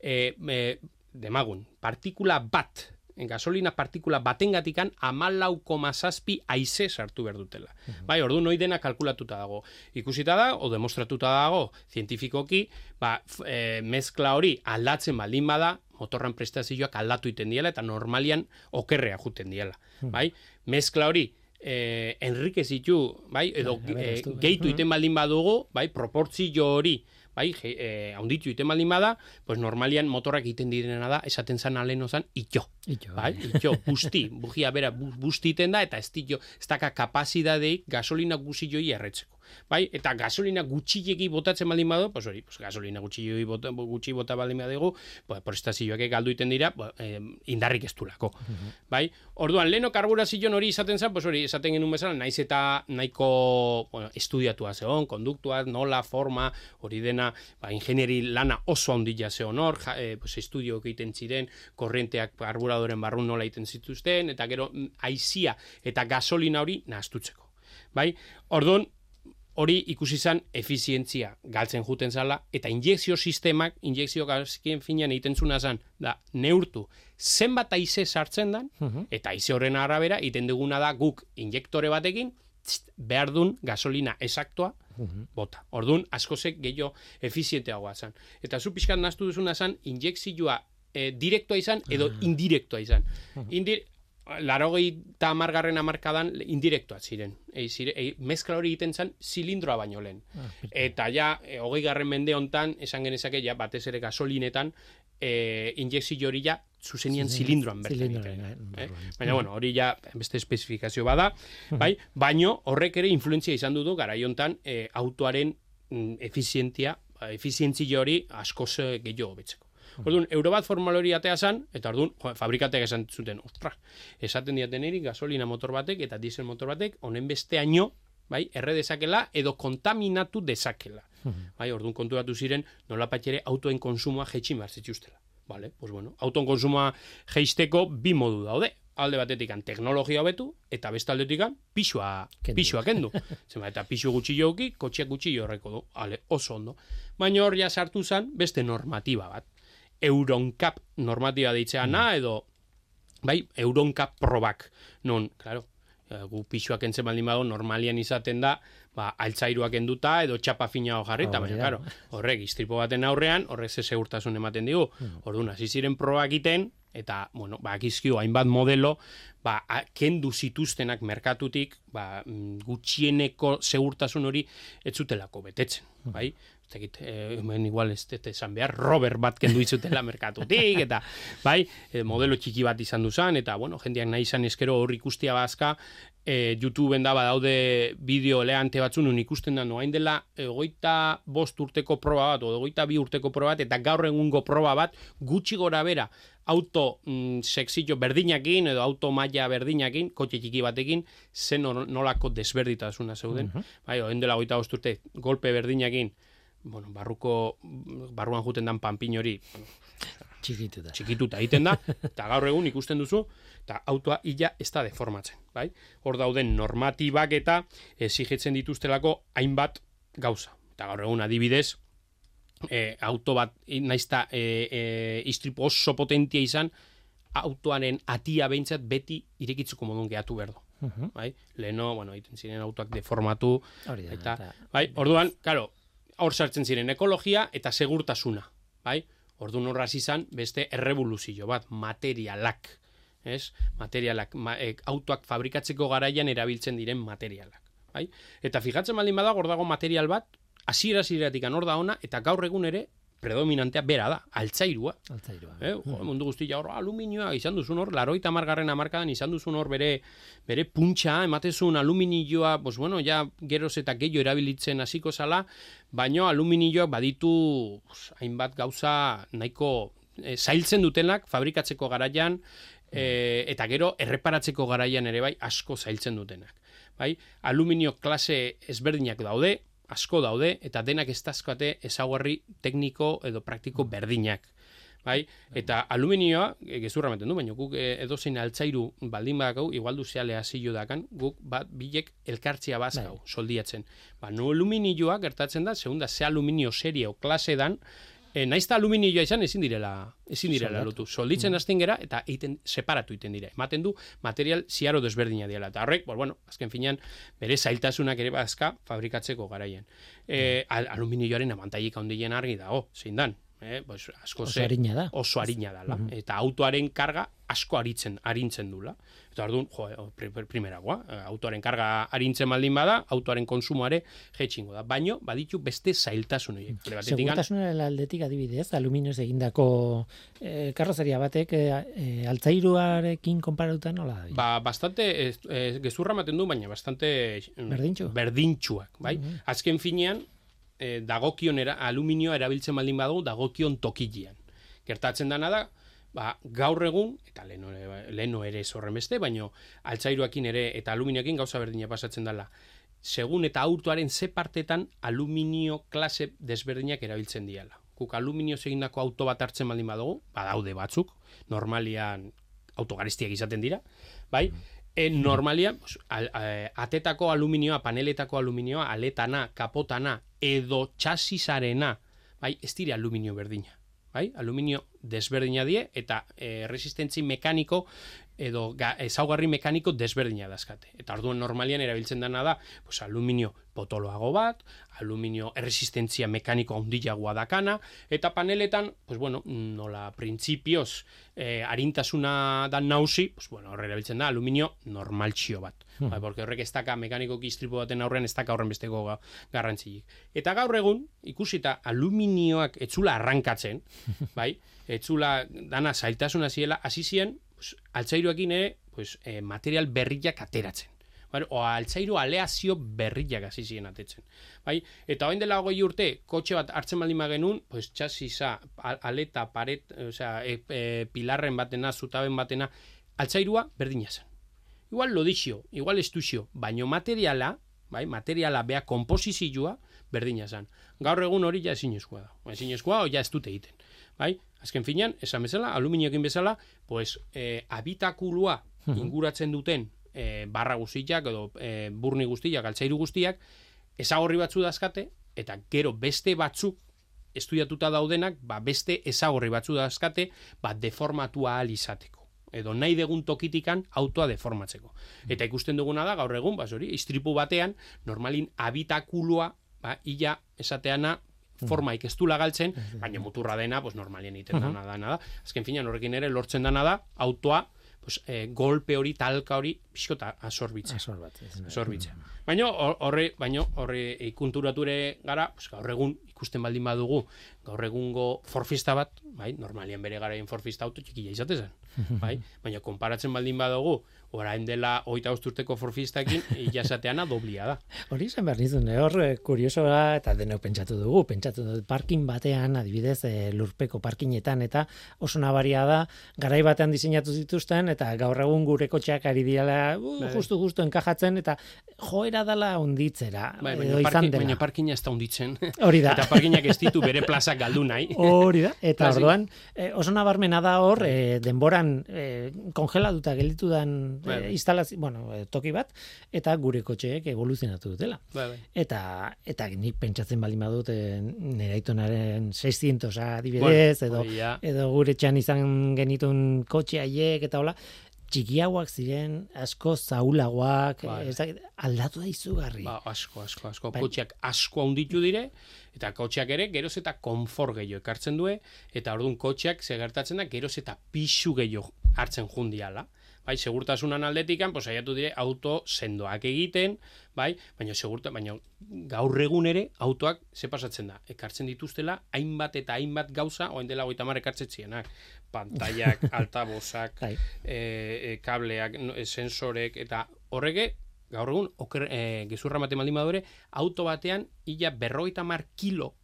e, e, demagun, partikula bat gasolina partikula batengatikan amalau koma zazpi aize sartu behar dutela. Mhm. Bai, ordu noi dena kalkulatuta dago. Ikusita da, o demostratuta dago, zientifikoki, ba, e, mezkla hori aldatzen baldin bada, motorran prestazioak aldatu iten diela, eta normalian okerrea juten diela. Mhm. Bai, mezkla hori, eh, enrikezitu, bai, edo bai, eh, gehitu iten baldin badugu, bai, proportzio hori, bai, je, eh, haunditu iten baldin bada, pues normalian motorrak egiten direna da, esaten zan alen ozan, itxo. Itxo, bai, bai. itxo, busti, bugia bera busti iten da, eta ez ditxo, ez daka kapazidadeik gasolina guzioi erretzeko bai, eta gasolina gutxilegi botatzen baldin badu, pues hori, pues gasolina gutxilegi bota, gutxi bota baldin badu, pues, prestazioak galdu iten dira, pues, eh, indarrik ez dulako, bai, orduan, leno karburazioan hori izaten zen, pues hori, esaten genuen bezala, naiz eta nahiko bueno, estudiatua zeon, konduktua, nola, forma, hori dena, ba, ingenieri lana oso handila zeon hor, ja, e, pues, estudio egiten ziren, korrenteak karburadoren barrun nola egiten zituzten, eta gero, mm, aizia eta gasolina hori nahaztutzeko. Bai, orduan, hori ikusi izan efizientzia galtzen juten zala, eta injekzio sistemak, injekzio gazkien finean egiten zuna zan, da, neurtu, zenbat aize sartzen dan, mhm. eta aize horren arabera, iten duguna da guk injektore batekin, txt, behar dun gasolina esaktua, mhm. bota. Orduan, askozek gehiago efizienteagoa zan. Eta zu pixkat naztu duzuna zan, injekzioa e, direktoa izan, edo ah. indirektoa izan. Mhm. Indir, larogei eta amargarren amarkadan indirektoa ziren. E, zire, e, mezkla hori egiten zen zilindroa baino lehen. Ah, eta ja, e, hogei garren mende hontan, esan genezake, ja, batez ere gasolinetan, e, injekzio hori ja, zuzenian zilindroan bertan. Eh? eh? Baina, bueno, hori ja, beste espezifikazio bada, bai? baino, horrek ere influentzia izan dudu, gara hontan e, autoaren mm, efizientia, efizientzio hori askoz gehiago betzeko. Orduan, euro bat formal hori atea zan, eta orduan, jo, fabrikateak esan zuten, ostra, esaten diaten eri, gasolina motor batek eta diesel motor batek, honen beste aino, bai, erre dezakela, edo kontaminatu dezakela. Mhm. Bai, orduan konturatu ziren, nola patxere autoen konsumoa jetxin behar zituztela. Vale, pues bueno, auton konsumoa jeisteko bi modu daude. alde batetik teknologia hobetu eta beste aldetik pisua Kendu. pisua kendu. Zema, eta pisu gutxi joki, kotxeak gutxi horreko du. Ale, oso ondo. Baina hor ja sartu zen beste normatiba bat. Euroncap normatiba deitzeana edo bai, Euroncap probak. Non, claro, eh, gu pisuak entzen baldin badago normalian izaten da, ba, altzairuak enduta edo txapa fina jarri, eta Hori baina, claro, horrek istripo baten aurrean, horrek ze segurtasun ematen digu. Orduan, hasi ziren proba egiten, eta, bueno, ba, akizkio hainbat modelo, ba, a- kendu zituztenak merkatutik, ba, mm, gutxieneko segurtasun hori ez zutelako betetzen, bai? Ez dakit, eh, hemen igual ez dut esan behar, Robert bat kendu izutela merkatutik, eta, bai, eh, modelo txiki bat izan duzan, eta, bueno, jendeak nahi izan eskero hor ikustia bazka, e, YouTubeen da badaude bideo eleante batzun nun ikusten da noain dela egoita bost urteko proba bat, egoita bi urteko proba bat, eta gaur egungo proba bat gutxi gora bera auto mm, sexillo berdinakin edo auto maila berdinakin, kotxe txiki batekin, zen nolako desberditasuna zeuden. Bai, oen dela goita bost urte, golpe berdinakin, bueno, barruko, barruan juten dan panpin hori, bueno, Txikitu da. txikituta egiten da, eta gaur egun ikusten duzu, eta autoa illa ez da deformatzen, bai? Hor dauden normatibak eta exigitzen dituztelako hainbat gauza. Eta gaur egun adibidez, e, auto bat, naizta e, e, istripu oso potentia izan, autoaren atia behintzat beti irekitzuko modun gehatu berdo. Mhm. Bai? Leheno, bueno, egiten ziren autoak deformatu, Hori da. eta, eta- bai, orduan, karo, hor sartzen ziren ekologia eta segurtasuna, bai? Orduan horraz izan beste errevoluzio bat, materialak, ez? Materialak, ma, e, autoak fabrikatzeko garaian erabiltzen diren materialak, bai? Eta fijatzen baldin badago hor dago material bat, hasiera hasieratik hor da ona eta gaur egun ere predominantea bera da, altzairua. Altzairua. Eh, jo, mundu guztia hor aluminioa izan duzun hor, laroita margarren amarkadan izan duzun hor bere, bere puntxa, ematezun aluminioa, pues bueno, ja geroz eta gehiago erabilitzen hasiko zala, baino aluminioak baditu pues, hainbat gauza nahiko eh, zailtzen dutenak fabrikatzeko garaian, eh, eta gero erreparatzeko garaian ere bai asko zailtzen dutenak. Bai? Aluminio klase ezberdinak daude, asko daude, eta denak ez dazkate ezaugarri tekniko edo praktiko berdinak. Bai? Eta aluminioa, e, gezurra ematen du, baina guk e, edozein altzairu baldin badakau, igual duzealea zilo dakan, guk bat bilek elkartzia bazkau, soldiatzen. Ba, no aluminioa gertatzen da, segunda ze aluminio serie o klase dan, e, naizta aluminioa izan ezin direla, ezin direla Soldatu. lotu. Solditzen hasten gera eta egiten separatu egiten dira. Ematen du material ziaro desberdina diela. Eta horrek, pues, bueno, azken finean, bere zailtasunak ere bazka fabrikatzeko garaian. E, al, aluminioaren abantaik handien argi dago, zein dan. Eh, pues, asko Oso ze- arina da. oso arina dala. Eta autoaren karga asko aritzen, arintzen dula. Eta orduan, jo, eh, pri- pri- primeragoa, eh, autoaren karga arintzen baldin bada, autoaren konsumoare jetxingo da. Baino, baditu beste zailtasun horiek. Segurtasunaren aldetik adibidez, aluminioz egindako eh, karrozeria batek eh, eh, altzairuarekin konparatuta nola da? Ba, bastante, ez, gezurra ematen du, baina bastante mm, Berdintxu? berdintxuak, bai? Azken finean, eh, dagokion era, aluminioa erabiltzen baldin badugu, dagokion tokilean. Gertatzen dana da, ba, gaur egun, eta leno, leno ere ez horren beste, baino altzairuakin ere eta aluminioakin gauza berdina pasatzen dela. Segun eta autoaren ze partetan aluminio klase desberdinak erabiltzen diala. Guk aluminio egindako auto bat hartzen baldin badugu, badaude batzuk, normalian autogarestiak izaten dira, bai? E, normalian, pues, al, a- atetako aluminioa, paneletako aluminioa, aletana, kapotana, edo txasisarena, bai, ez dire aluminio berdina. Bai? Aluminio desberdina die eta e, resistentzi mekaniko edo ga, ezaugarri mekaniko desberdina dazkate. Eta orduan normalian erabiltzen dana da, pues, aluminio potoloago bat, aluminio erresistentzia mekaniko handiagoa dakana, eta paneletan, pues bueno, nola printzipioz eh, arintasuna dan nausi, pues bueno, horre erabiltzen da aluminio normaltxio bat. Bai, porque horrek ez daka mekanikoki istripu baten aurrean ez daka horren besteko ga, garrantzilik. Eta gaur egun, ikusita aluminioak etzula arrankatzen, bai, etzula dana zailtasuna ziela, hasi zien, pues, altzairuakin ere, pues, eh, material berriak ateratzen. Bai, o altzairu aleazio berriak hasi ziren atetzen. Bai? Eta orain dela hogei urte, kotxe bat hartzen baldin genuen, pues txasisa, al- aleta, paret, osea, e, e, pilarren batena, zutaben batena, altzairua berdina zen. Igual lodixio, igual estuxio, baino materiala, bai, materiala bea komposizioa berdina zen. Gaur egun hori ja ezinezkoa da. Ezinezkoa, o ja ez dute egiten. Bai? Azken finean, esan bezala, aluminioekin bezala, pues, eh, habitakulua inguratzen duten e, barra guztiak edo e, burni guztiak, altzairu guztiak, ezagorri batzu dazkate, eta gero beste batzuk estudiatuta daudenak, ba beste ezagorri batzu dazkate, ba deformatua ahal izateko. Edo nahi degun tokitikan autoa deformatzeko. Eta ikusten duguna da, gaur egun, ba, hori, istripu batean, normalin habitakulua, ba, illa esateana, forma ikestula galtzen, baina muturra dena, pues normalien egiten dana da, nada. Azken fina, horrekin ere, lortzen dana da, autoa, pues, eh, golpe hori, talka hori, pixkota asorbitzen. Asorbitzen. Baina horre, baina horre ikunturature gara, pues, gaur egun ikusten baldin badugu, gaur egungo forfista bat, bai, normalian bere garaien forfista auto txikia izatezen. bai? Baina konparatzen baldin badugu, orain dela oita usturteko forfistakin, jasateana doblia da. Hori zen behar nizun, eh? hor, eh, kurioso da, eta denok pentsatu dugu, pentsatu dugu, parkin batean, adibidez, e, lurpeko parkinetan, eta oso nabaria da, garai batean diseinatu zituzten, eta gaur egun gure kotxeak ari diala, uh, bai. justu, justu, enkajatzen, eta joera dala onditzera, bai, edo izan dela. Baina parkina ez da onditzen. Hori da. eta parkinak ez ditu bere plazak galdu nahi. Hori da, eta orduan, oso nabarmena da hor, e, denboran e, kongelatuta gelditu dan bai, bai. instalazio, bueno, eh, toki bat eta gure kotxeek evoluzionatu dutela. Bai. Eta eta nik pentsatzen baldin badut e, nire aitonaren 600 adibidez edo edo gure txan izan genitun kotxe haiek eta hola txikiagoak ziren, asko zaulagoak, bai. aldatu da izugarri. Ba, asko, asko, asko. Bai. Kotxeak asko handitu dire, eta kotxeak ere geroz eta konfor gehiago ekartzen due, eta orduan kotxeak segertatzen da geroz eta pixu gehiago hartzen jundiala bai, segurtasunan aldetikan, pues saiatu dire auto sendoak egiten, bai, baina segurta, baina gaur egun ere autoak ze pasatzen da. Ekartzen dituztela hainbat eta hainbat gauza, oen dela 30 ekartzen zienak. Pantaiak, altabozak, bai. e, e, kableak, e, sensorek eta horrege gaur egun oker, e, gezurra matemaldin badure, auto batean illa berroita mar kilo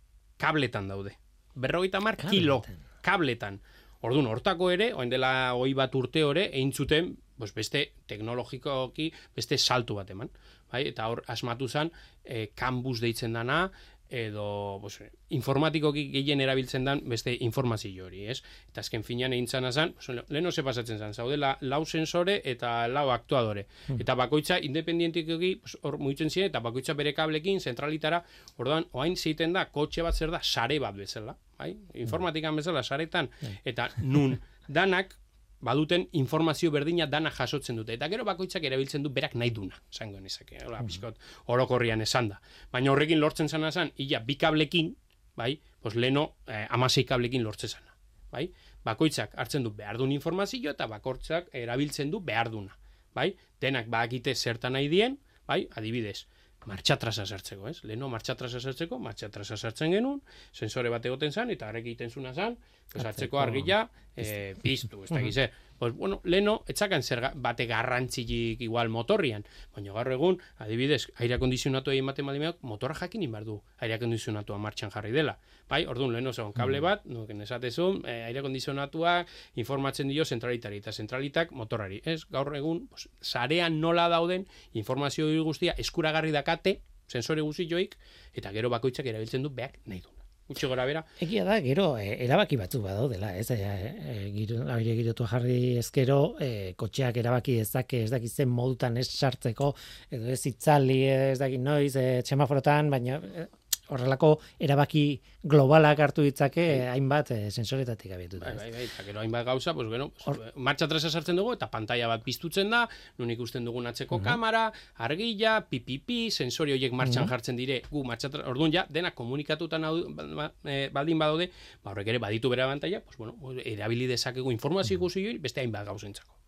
kabletan daude. Berroita mar kilo kabletan. Orduan, hortako ere, oen dela hoi bat urte ore, egin zuten, pues beste teknologikoki, beste saltu bat eman. Bai? Eta hor, asmatu zen, e, kanbus deitzen dana, edo pues, informatikoki gehien erabiltzen dan beste informazio hori, ez? Eta azken finean egin zan azan, pues, leheno ze pasatzen zan, zaude la, lau sensore eta lau aktuadore. Hmm. Eta bakoitza independientikoki pues, hor muitzen ziren, eta bakoitza bere kablekin, zentralitara, orduan, oain zeiten da, kotxe bat zer da, sare bat bezala bai? Informatikan bezala saretan bai. eta nun danak baduten informazio berdina dana jasotzen dute. Eta gero bakoitzak erabiltzen du berak nahi duna, zango nizake, hola, bizkot, orokorrian esan da. Baina horrekin lortzen zana zan, illa, bi kablekin, bai, pos leno, eh, amasei kablekin lortzen zana, bai? Bakoitzak hartzen du behar duen informazio eta bakoitzak erabiltzen du behar duna, bai? Denak bakite zertan nahi dien, bai? Adibidez, martxatrasa sartzeko, ez? Leno martxatrasa sartzeko, martxatrasa sartzen genuen, sensore bat egoten zan, eta arek egiten zuna zan, pues, hartzeko argila, e, piztu, ez da gize. Pues, bueno, leno, etzakan zer bate garrantzilik igual motorrian, baina gaur egun, adibidez, aire kondizionatu egin bate motorra jakin inbar du aire kondizionatua martxan jarri dela. Bai, orduan, leno, zegoen, kable bat, no, esatezun, e, aire kondizionatua informatzen dio zentralitari, eta zentralitak motorari. Ez, gaur egun, pues, sarean nola dauden, informazio guztia eskuragarri dakate, sensore guzti joik, eta gero bakoitzak erabiltzen du beak nahi du gutxi gora bera. Egia da, gero, e, erabaki batzu badu dela, ez, e, e, giro, aire girotu jarri ezkero, e, kotxeak erabaki ezake, ez dakit zen modutan ez sartzeko, edo ez itzali, ez dakit noiz, e, txemaforotan, baina e, horrelako erabaki globalak hartu ditzake bai. hainbat e, sensoretatik abiatu. Bai, bai, bai, eta gero hainbat gauza, pues, bueno, Or... martxa tresa sartzen dugu, eta pantalla bat piztutzen da, nun ikusten dugun atzeko uh kamera, argila, pipipi, sensori horiek martxan jartzen dire, gu martxa orduan ja, dena komunikatutan ba, ba, e, baldin badaude, ba, horrek ere baditu bera pantalla, pues, bueno, erabili dezakegu informazio uh -huh. beste hainbat gauzentzako.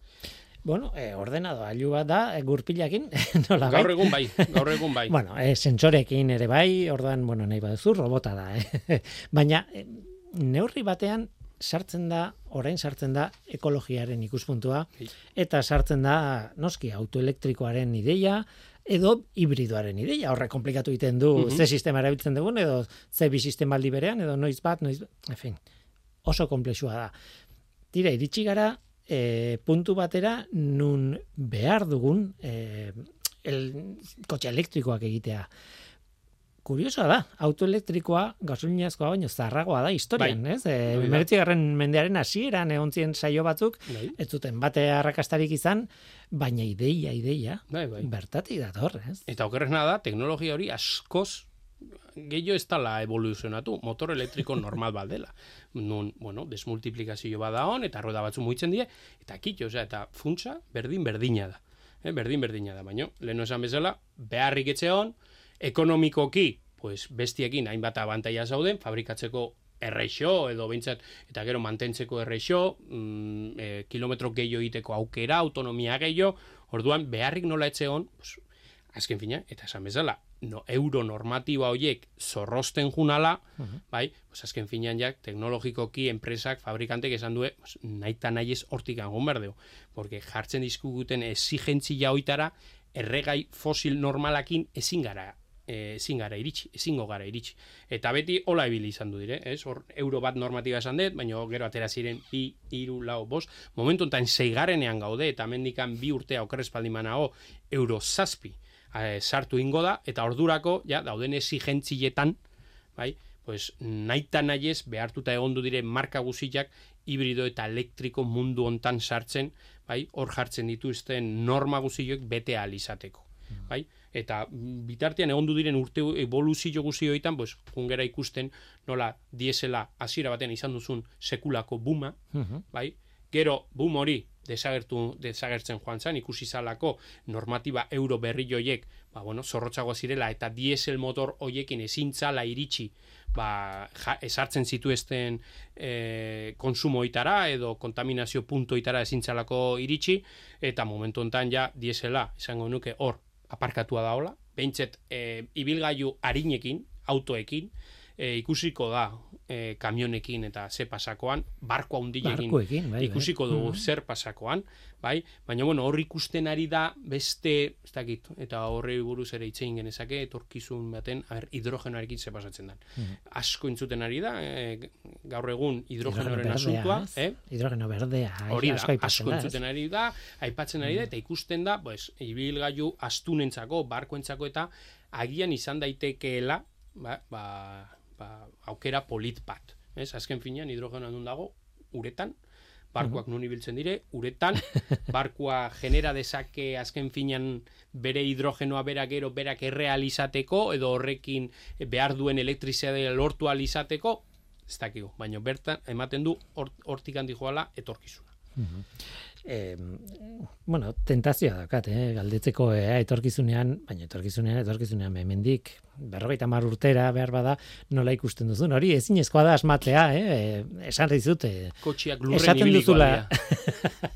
Bueno, e, ordenado ailu bat da, e, gurpilakin, nola bai? Gaur egun bai, gaur egun bai. bueno, e, sentsorekin ere bai, ordan, bueno, nahi baduzu, robota da, eh? Baina, e, neurri batean, sartzen da, orain sartzen da, ekologiaren ikuspuntua, eta sartzen da, noski, autoelektrikoaren ideia, edo hibridoaren ideia, horre komplikatu egiten du, mm ze sistema erabiltzen dugun, edo ze bi sistema aldi berean, edo noiz bat, noiz, en fin, oso komplexua da. Tira, iritsi gara, e, puntu batera nun behar dugun e, el kotxe elektrikoak egitea. Kuriosoa da, auto elektrikoa gasolinazkoa baino zarragoa da historian, ez? E, Hori da. 19. mendearen hasieran egon ziren saio batzuk, Bai. ez zuten bate arrakastarik izan, baina ideia, ideia, Bai, bai. bertatik dator, ez? Eta okerrena da, teknologia hori askoz gehiago ez dala evoluzionatu, motor elektriko normal bat dela. Nun, bueno, desmultiplikazio bat da hon, eta roda batzu muitzen die, eta kitxo, osea, eta funtsa berdin berdina da. Eh, berdin berdina da, baina, lehen esan bezala, beharrik etxe hon, ekonomikoki, pues, bestiekin hainbat abantaia zauden, fabrikatzeko erreixo, edo behintzat, eta gero mantentzeko erreixo, mm, e, kilometro gehiago egiteko aukera, autonomia gehiago, orduan, beharrik nola etxe hon, pues, azken fina, eta esan bezala, no, euro normatiba horiek zorrosten junala, bai, pues azken finean jak, teknologikoki enpresak, fabrikantek esan due, pues, nahi eta nahi ez hortik angon berdeu. Porque jartzen dizkuguten exigentzia hoitara, erregai fosil normalakin ezin gara eh, ezin gara iritsi, ezingo gara iritsi. Eta beti hola ibili izan du dire, ez? Hor euro bat normatiba esan dut, baina gero atera ziren bi, hiru, lau, bost. Momentu enten seigarrenean gaude, eta mendikan bi urtea okerrespaldimanago euro zazpi eh, sartu ingo da, eta ordurako, ja, dauden exigentzietan, bai, pues, naita nahiez behartuta egondu dire marka guziak hibrido eta elektriko mundu hontan sartzen, bai, hor jartzen dituzten norma guzioek bete ahal izateko. Bai? Eta mm, bitartean egondu diren urte evoluzio guzioetan, pues, jungera ikusten nola diesela hasiera batean izan duzun sekulako buma, bai? Gero boom hori desagertu desagertzen joan zen ikusi zalako normatiba euro berri joiek, ba bueno, zorrotzagoa zirela eta diesel motor hoiekin ezin zala iritsi, ba ja, esartzen zituzten e, konsumoitara edo kontaminazio puntoitara ezin zalako iritsi eta momentu hontan ja diesela esango nuke hor aparkatua daola, behintzet e, ibilgailu arinekin, autoekin, e, ikusiko da e, kamionekin eta ze pasakoan, barko Barkuekin, bai, bai. ikusiko dugu Mhm. zer pasakoan, bai? Baina bueno, hor ikusten ari da beste, ez dakit, eta horri buruz ere itzein genezake, etorkizun baten, ber, hidrogenoarekin ze pasatzen den. Mhm. Asko entzuten ari da, e, gaur egun hidrogenoaren Hidrogeno asuntua, eh? Hidrogeno berdea, Hori da, asko asko entzuten ari da, aipatzen ari da, eta ikusten da, pues, ibilgailu astunentzako, barkoentzako eta agian izan daitekeela, ba, ba, ba, aukera polit bat. Ez? Azken finean, hidrogenoa nun dago, uretan, barkuak nun ibiltzen dire, uretan, barkua genera dezake azken finean bere hidrogenoa berak gero berak errealizateko, edo horrekin behar duen elektrizitatea lortu alizateko, ez dakigu, baina bertan ematen du hor- hortik handi joala etorkizuna. Eh, bueno, tentazioa daukat, eh, galdetzeko ea etorkizunean, baina etorkizunean, etorkizunean hemendik berrogeita mar urtera behar bada nola ikusten duzun. Hori ezin da asmatzea, eh, esan dizut, eh, Kotxiak lurren Esaten ibiliko duzula.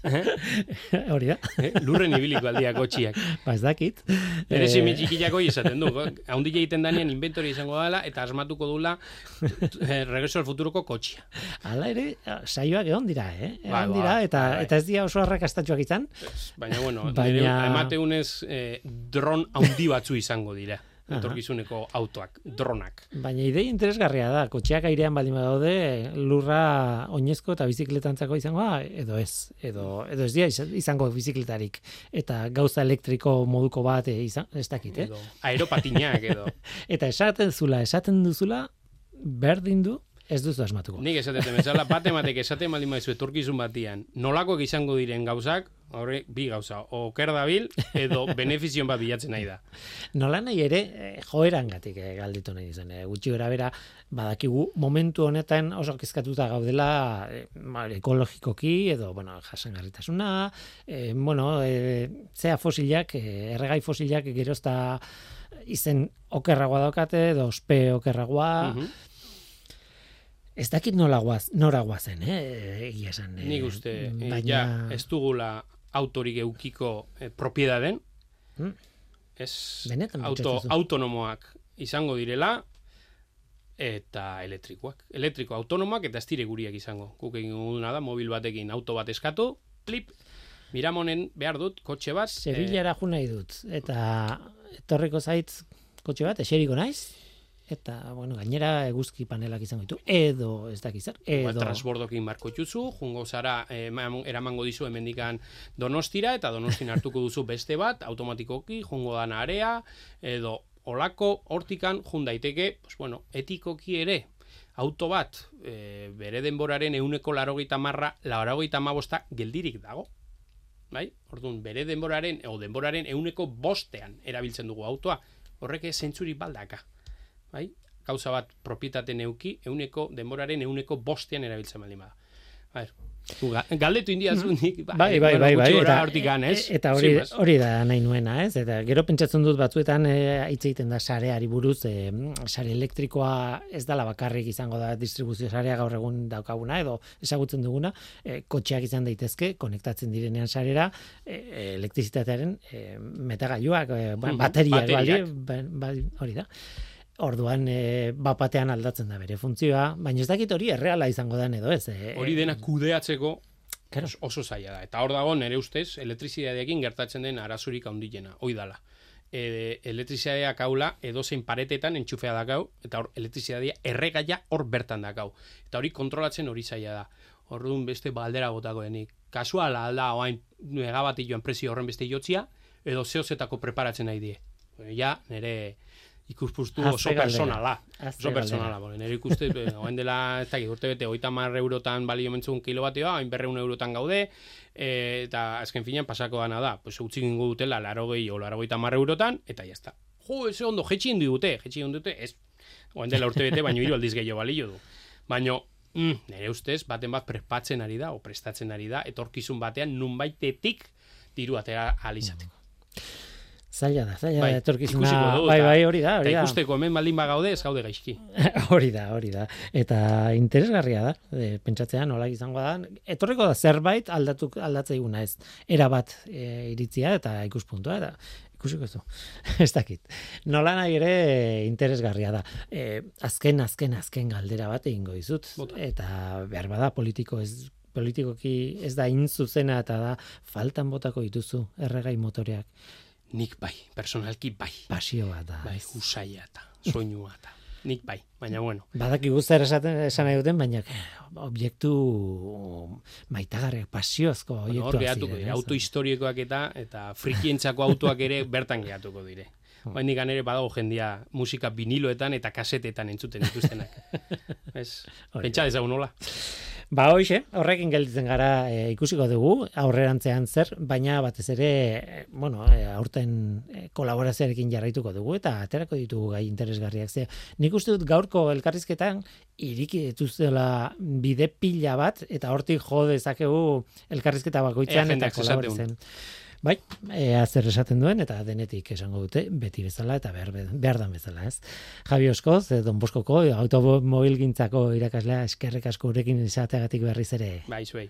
aldia. hori da, Eh? Lurren ibiliko aldia kotxiak. ba ez dakit. Ere Eh, simi txikiak hoi esaten du. Haundile egiten danean inventori izango dela eta asmatuko dula eh, Regreso al futuroko kotxia. Hala ere, saioak egon dira, eh? Egon Bai, bai, dira, eta, bai, bai. eta ez dira oso arrakastatxoak izan. Baina, bueno, Baina- emateunez eh, dron haundi batzu izango dira. Etorkizuneko autoak, dronak. Baina idei interesgarria da, kotxeak airean baldin badaude, lurra oinezko eta bizikletantzako izango da, edo ez, edo, edo ez dira izan- izango bizikletarik. Eta gauza elektriko moduko bat eh, izan, ez dakit, eh? Edo, aeropatinak edo. Eta esaten zula, esaten duzula, berdin du, ez duzu asmatuko. Nik esaten bezala, bat ematek esaten baldin maizu etorkizun batian, nolakoak izango diren gauzak, horre bi gauza, oker dabil edo benefizion bat bilatzen nahi da. Nola nahi ere, eh, joerangatik eh, galditu nahi izan. Eh, gutxi gara bera, badakigu momentu honetan oso kezkatuta gaudela eh, ba, ekologikoki edo, bueno, jasangarritasuna, eh, bueno, eh, zea fosilak, eh, erregai fosilak gerozta izen okerragoa daukate, edo ospe okerragoa, Mhm. Ez dakit nola guaz, nora guazen, eh, egia esan. eh, Nik uste, eh, baina... ja, ez dugula autorik eukiko eh, propiedaden, Hmm. ez Benetan auto, autonomoak izango direla, eta elektrikoak. Elektriko autonomoak eta ez dire guriak izango. Guk egin duguna da, mobil batekin auto bat eskatu, plip, miramonen behar dut, kotxe bat, eh, Sevillara jo nahi dut, eta etorriko zaitz kotxe bat, eseriko naiz, eta, bueno, gainera eguzki panelak izango ditu, edo, ez dakiz zer, Edo... edo, transbordokin marko txuzu, jungo zara eh, eramango dizu hemendikan donostira, eta donostin hartuko duzu beste bat, automatikoki, jungo dana area, edo olako hortikan jun daiteke, pues bueno, etikoki ere, auto bat, e, bere denboraren euneko larogeita marra, larogeita mabosta geldirik dago. Bai? Orduan, bere denboraren, o denboraren euneko bostean erabiltzen dugu autoa, horrek zentzuri baldaka. Bai? Gauza bat propietate neuki, euneko, denboraren euneko bostean erabiltzen baldin bada. Bai, galdetu india nik, bai, bai, bai, bai, bai eta, hortikan, ez? E, eta hori, hori da nahi nuena, ez? Eta gero pentsatzen dut batzuetan e, hitz egiten da sareari buruz, e, sare elektrikoa ez dala bakarrik izango da distribuzio sarea gaur egun daukaguna, edo ezagutzen duguna, e, kotxeak izan daitezke, konektatzen direnean sarera, e, elektrizitatearen e, metagailuak, e, bateriak, bai, hori da. Orduan e, bapatean aldatzen da bere funtzioa, baina ez dakit hori erreala izango den edo ez. E, hori dena kudeatzeko oso zaila da. Eta hor dago nere ustez elektrizidadeekin gertatzen den arazurik handiena, hoi dala. E, elektrizidadea kaula edozein paretetan entxufea dakau, eta hor elektrizidadea erregaia hor bertan dakau. Eta hori kontrolatzen hori zaila da. Orduan beste baldera botako denik. Kasuala alda, oain megabatioan presio horren beste jotzia, edo zehozetako preparatzen nahi die. Ja, nire ikuspuntu oso personala. Oso personala, bueno, nire ikuste, oen dela, ez dakit, urte bete, oita mar eurotan balio mentzun kilobatioa, hain berreun eurotan gaude, e, eta azken finean pasako gana da, pues utzi gingo dutela, laro gehi o laro goita mar eurotan, eta jazta. Jo, eze ondo, jetxi indi dute, jetxi indi dute, ez, oen dela urte bete, baino hiru aldiz gehiago balio du. Baino, mm, nire ustez, baten bat prepatzen ari da, o prestatzen ari da, etorkizun batean, nunbaitetik diru atera alizateko. Mm. Zaila da, zaila bai, da, etorkizuna. bai, bai, hori da, hori da. ikusteko hemen baldin bagaude, ez gaude gaizki. hori da, hori da. Eta interesgarria da, e, pentsatzea nola izango da. Etorriko da zerbait aldatu, aldatze ez. Era bat e, iritzia eta ikuspuntua, eta ikusiko zu. ez dakit. Nola nahi ere interesgarria da. E, azken, azken, azken galdera bat egingo dizut. Eta behar bada politiko ez politikoki ez da inzuzena eta da faltan botako dituzu erregai motoreak Nik bai, personalki bai. Pasio bat da. Bai, usaia eta soinua eta. Nik bai, baina bueno. Badaki guztar esaten esan nahi duten, baina objektu maitagarriak pasiozko bueno, objektuak ziren. Auto historikoak eta eta frikientzako autoak ere bertan gehatuko dire. Baina nik ere badago jendia musika viniloetan eta kasetetan entzuten dituztenak. Ez, pentsa dezagun nola. Ba hoxe, horrekin gelditzen gara e, ikusiko dugu, aurrerantzean zer, baina batez ere, e, bueno, e, aurten e, kolaborazioarekin jarraituko dugu eta aterako ditugu gai interesgarriak. Ze, nik uste dut gaurko elkarrizketan iriki dituzela bide pila bat eta hortik jo dezakegu elkarrizketa bakoitzean eta kolaboratzen. Bai, ea zer esaten duen eta denetik esango dute beti bezala eta behar, behar dan bezala, ez? Javi Oskoz, Don Boskoko, automobil gintzako irakaslea eskerrek asko urekin izateagatik berriz ere. Bai, zuei.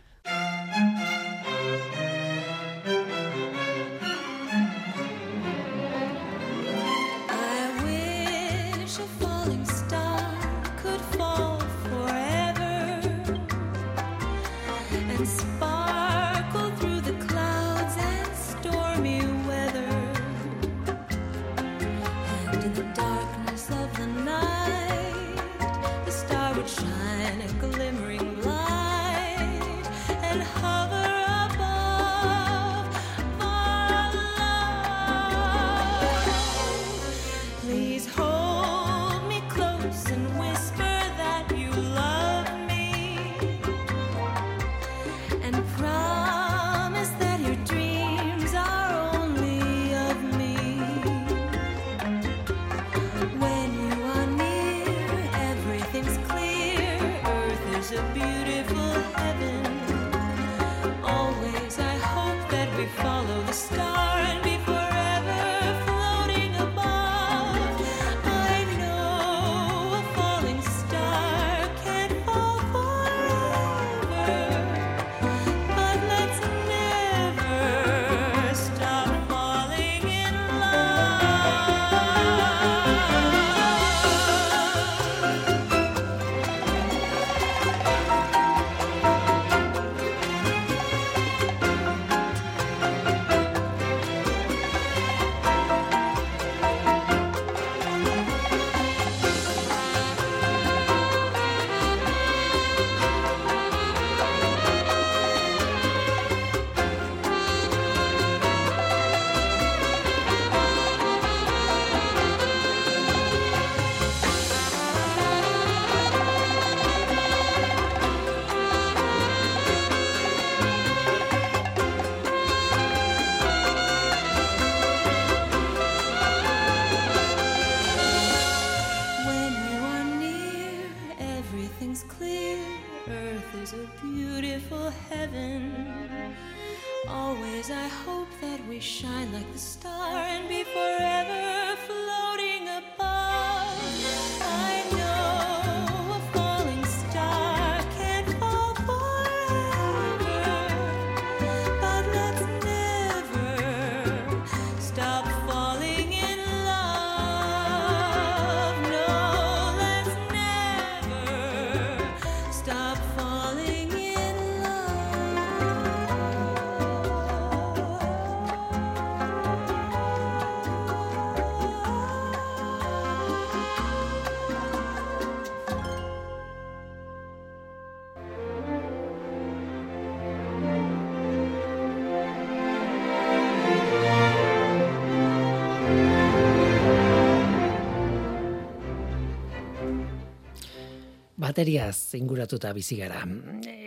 Bateriaz inguratuta bizi gara.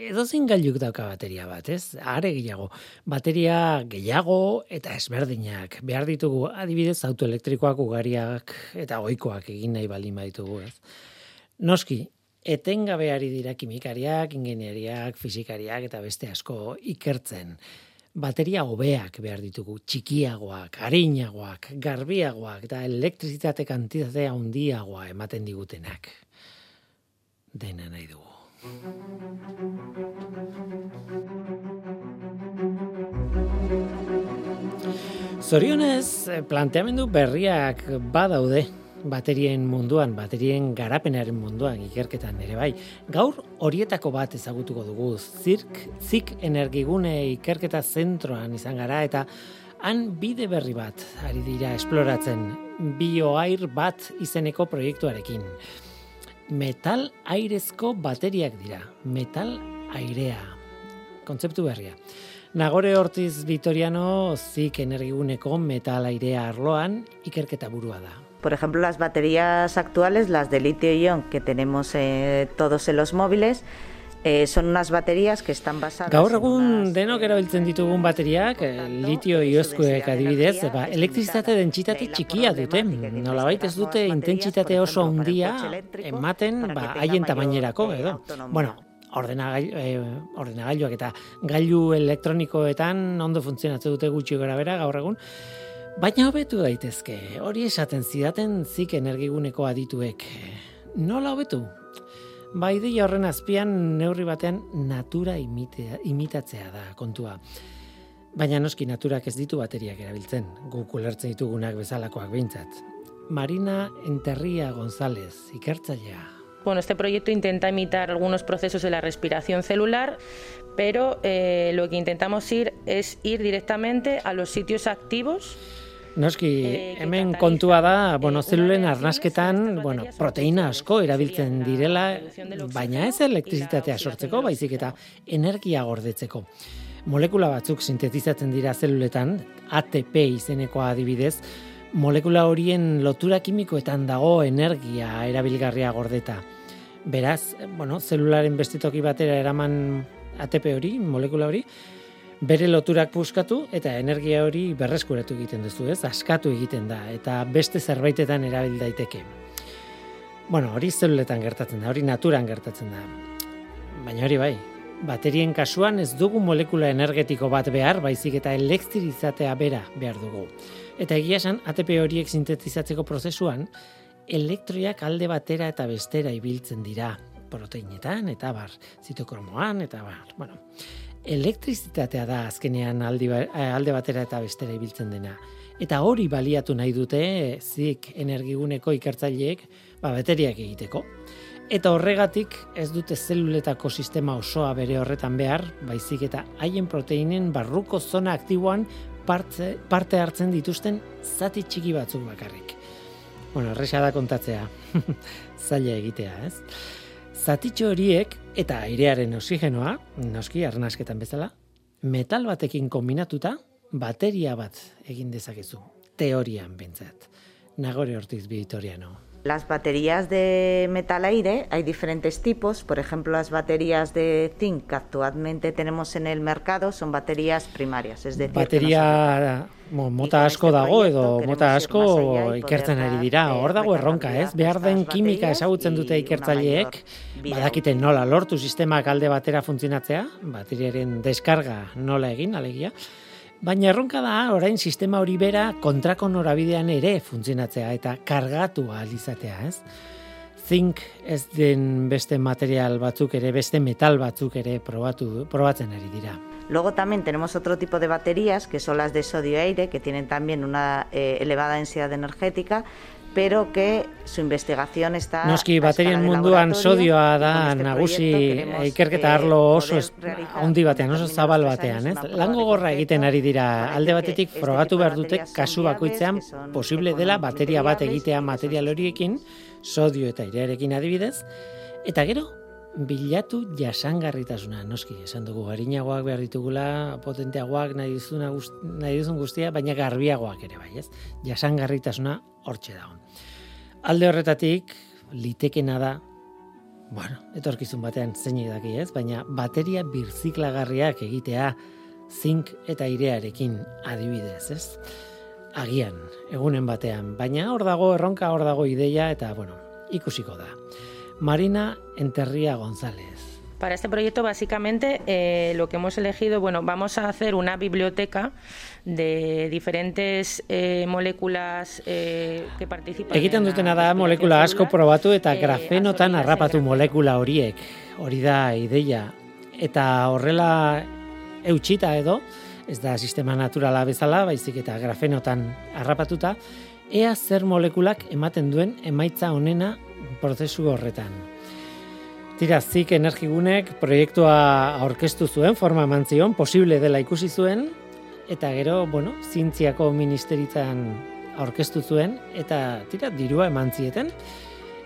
Edozein gailuk dauka bateria bat, ez? Are gehiago. Bateria gehiago eta ezberdinak. Behar ditugu adibidez autoelektrikoak ugariak eta ohikoak egin nahi baldin baditugu, ez? Noski, etengabe ari dira kimikariak, ingenieriak, fisikariak eta beste asko ikertzen. Bateria hobeak behar ditugu, txikiagoak, arinagoak, garbiagoak eta elektrizitate kantitatea handiagoa ematen digutenak. Dena nahi dugu. Zorionez, eh, planteamendu berriak badaude baterien munduan, baterien garapenaren munduan, ikerketan ere bai. Gaur horietako bat ezagutuko dugu, zirk, zik energigune ikerketa zentroan izan gara, eta han bide berri bat ari dira esploratzen, bioair bat izeneko proiektuarekin. Metal airezko bateriak dira, metal airea, kontzeptu berria. Nagore Ortiz Vitoriano zik energiguneko metal airea arloan ikerketa burua da. Por ejemplo, las baterías actuales, las de litio-ion que tenemos eh, todos en los móviles, eh, son unas baterías que están basadas Gaur egun unas, denok eh, erabiltzen ditugun bateriak, eh, litio iozkoek adibidez, ba, elektrizitate dentsitate txikia dute. Nolabait ez dute intentsitate oso handia ematen ba, haien tamainerako edo. Bueno, ordenagailu, eh, ordenagailuak eta gailu elektronikoetan ondo funtzionatzen dute gutxi gara bera gaur egun. Baina hobetu daitezke, hori esaten zidaten zik energiguneko adituek. Nola hobetu? Ba, ideia horren azpian neurri batean natura imitea, imitatzea da kontua. Baina noski naturak ez ditu bateriak erabiltzen, guk ulertzen ditugunak bezalakoak behintzat. Marina Enterria González, ikertzailea. Bueno, este proyecto intenta imitar algunos procesos de la respiración celular, pero eh, lo que intentamos ir es ir directamente a los sitios activos. Noski, Eh, hemen kontua da, eh, bueno, zelulen arnasketan, bueno, proteina asko erabiltzen la direla, baina ez elektrizitatea sortzeko, baizik eta energia gordetzeko. Molekula batzuk sintetizatzen dira zeluletan, ATP izenekoa adibidez, molekula horien lotura kimikoetan dago energia erabilgarria gordeta. Beraz, bueno, zelularen beste toki batera eraman ATP hori, molekula hori, bere loturak puskatu eta energia hori berreskuratu egiten duzu, ez? Askatu egiten da eta beste zerbaitetan erabil daiteke. Bueno, hori zeluletan gertatzen da, hori naturan gertatzen da. Baina hori bai, baterien kasuan ez dugu molekula energetiko bat behar, baizik eta elektrizatea bera behar dugu. Eta egia esan, ATP horiek sintetizatzeko prozesuan, elektroiak alde batera eta bestera ibiltzen dira, proteinetan eta bar, zitokromoan eta bar. Bueno, elektrizitatea da azkenean aldi, ba- eh, alde batera eta bestera ibiltzen dena. Eta hori baliatu nahi dute zik energiguneko ikertzaileek ba, bateriak egiteko. Eta horregatik ez dute zeluletako sistema osoa bere horretan behar, baizik eta haien proteinen barruko zona aktiboan parte, parte hartzen dituzten zati txiki batzuk bakarrik. Bueno, erresa da kontatzea. Zaila egitea, ez? Zatitxo horiek eta airearen oxigenoa, noski arnasketan bezala, metal batekin kombinatuta bateria bat egin dezakezu. Teorian bentzat. Nagore Ortiz Vitoriano. Las baterías de metal aire hay diferentes tipos. Por ejemplo, las baterías de zinc que actualmente tenemos en el mercado son baterías primarias. Es decir, no Bateria mo, mota asko dago edo mota asko ikertzen ari dira. Hor dago erronka, ez? Behar den kimika ezagutzen dute ikertzaileek, badakite nola lortu sistemak alde batera funtzionatzea, bateriaren deskarga nola egin, alegia. Baina erronka da, orain sistema hori bera kontrako norabidean ere funtzionatzea eta kargatu ahal izatea, ez? Zink ez den beste material batzuk ere, beste metal batzuk ere probatu, probatzen ari dira. Luego también tenemos otro tipo de baterías, que son las de sodio-aire, que tienen también una eh, elevada densidad energética, pero que su investigación está Noski baterien munduan sodioa da nagusi ikerketa eh, arlo oso ez- realizar handi batean, oso zabal batean, ez? una prueba Lan de gogorra egiten ari dira alde batetik frogatu behar dute kasu bakoitzean posible dela bateria bat egitea material horiekin, sodio eta airearekin adibidez, eta gero bilatu jasangarritasuna, noski, esan dugu garinagoak behar ditugula, potenteagoak nahi duzuna guz- nahi duzun guztia, baina garbiagoak ere bai, ez? Jasangarritasuna hortxe dago. Alde horretatik, litekena da, bueno, etorkizun batean zeinik daki ez, baina bateria birziklagarriak egitea zink eta airearekin adibidez, ez? Agian, egunen batean, baina hor dago erronka, hor dago ideia eta, bueno, ikusiko da. Marina Enterría González. Para este proyecto, básicamente, eh, lo que hemos elegido, bueno, vamos a hacer una biblioteca de diferentes eh, moléculas eh, que participan. Egiten dutena da molekula asko probatu eta eh, grafenotan harrapatu molekula horiek. Hori da ideia. Eta horrela eutxita edo, ez da sistema naturala bezala, baizik eta grafenotan harrapatuta, ea zer molekulak ematen duen emaitza onena prozesu horretan. Tira, zik energigunek proiektua aurkeztu zuen, forma eman zion, posible dela ikusi zuen, eta gero, bueno, zientziako ministeritzan aurkeztu zuen, eta tira, dirua eman zieten,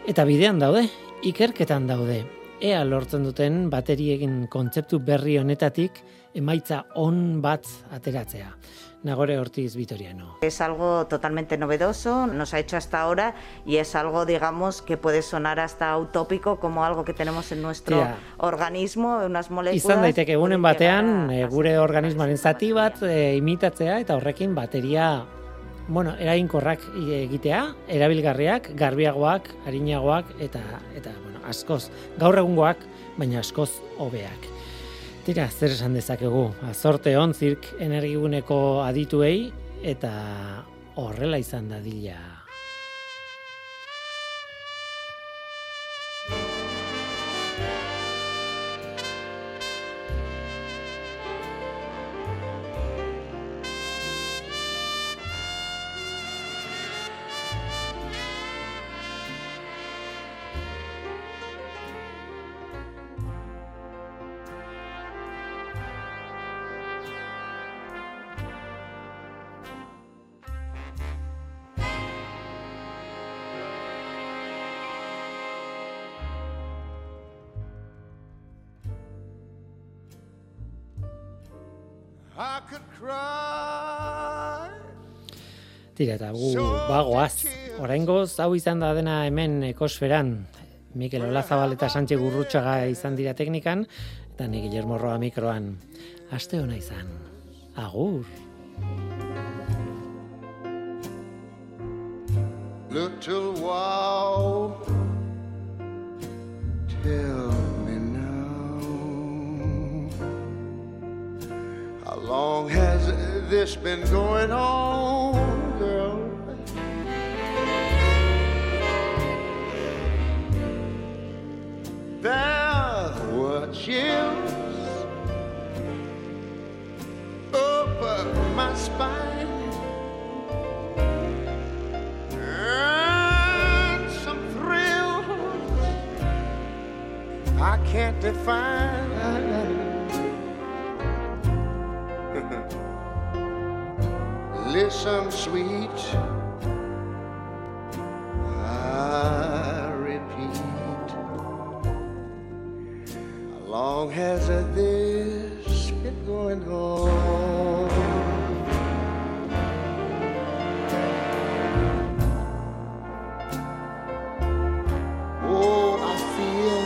eta bidean daude, ikerketan daude. Ea lortzen duten bateriekin kontzeptu berri honetatik emaitza on bat ateratzea. Nagore Ortiz Vitoriano. Es algo totalmente novedoso, nos ha hecho hasta ahora y es algo, digamos, que puede sonar hasta utópico como algo que tenemos en nuestro Tira. organismo, unas moléculas. Izan daiteke egunen llegar batean e, gure organismoaren zati bat e, imitatzea eta horrekin bateria bueno, eraginkorrak egitea, erabilgarriak, garbiagoak, arinagoak eta eta bueno, askoz gaur egungoak, baina askoz hobeak. Tira, zer esan dezakegu? Azorte on zirk energiguneko adituei eta horrela izan dadila. Tira, eta gu bagoaz. Oraingoz hau izan da dena hemen ekosferan. Mikel Olazabal eta Sánchez Gurrutxaga izan dira teknikan, eta ni Guillermo Roa mikroan. Aste hona izan. Agur. Little while. Tell me now. How long has this been going on, There were chills up my spine. and some thrills I can't define. Listen, sweet, long has this been going on? Oh, I feel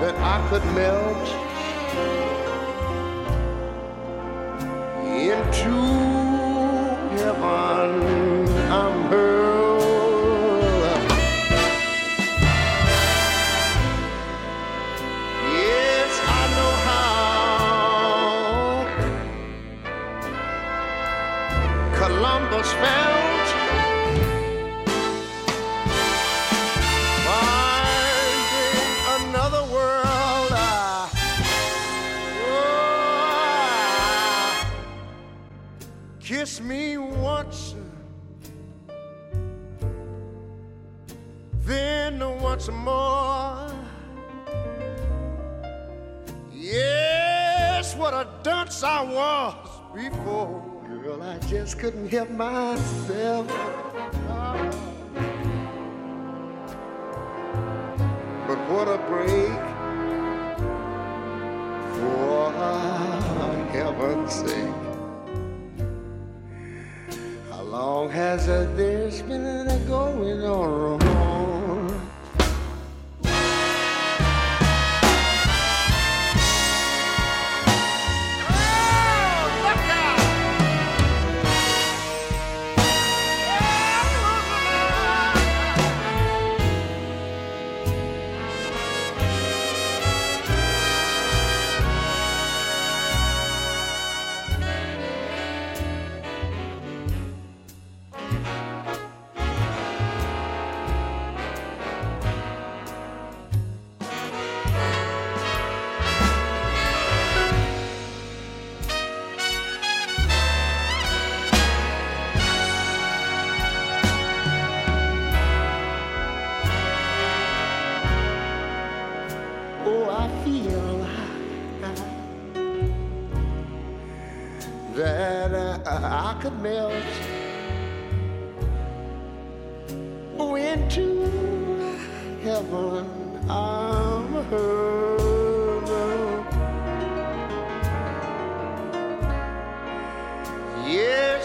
that I could melt Me once, then once more. Yes, what a dunce I was before. Girl, I just couldn't help myself. But what a break. For heaven's sake. Has uh, this been going on?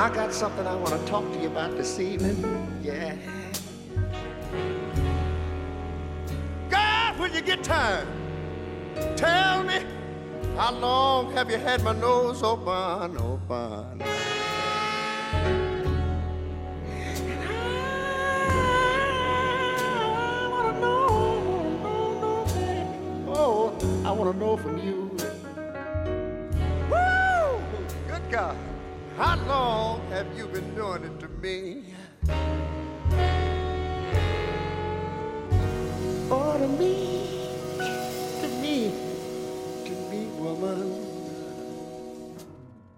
I got something I want to talk to you about this evening. Yeah. God, when you get time, tell me how long have you had my nose open, open? I. Oh, want to know from you.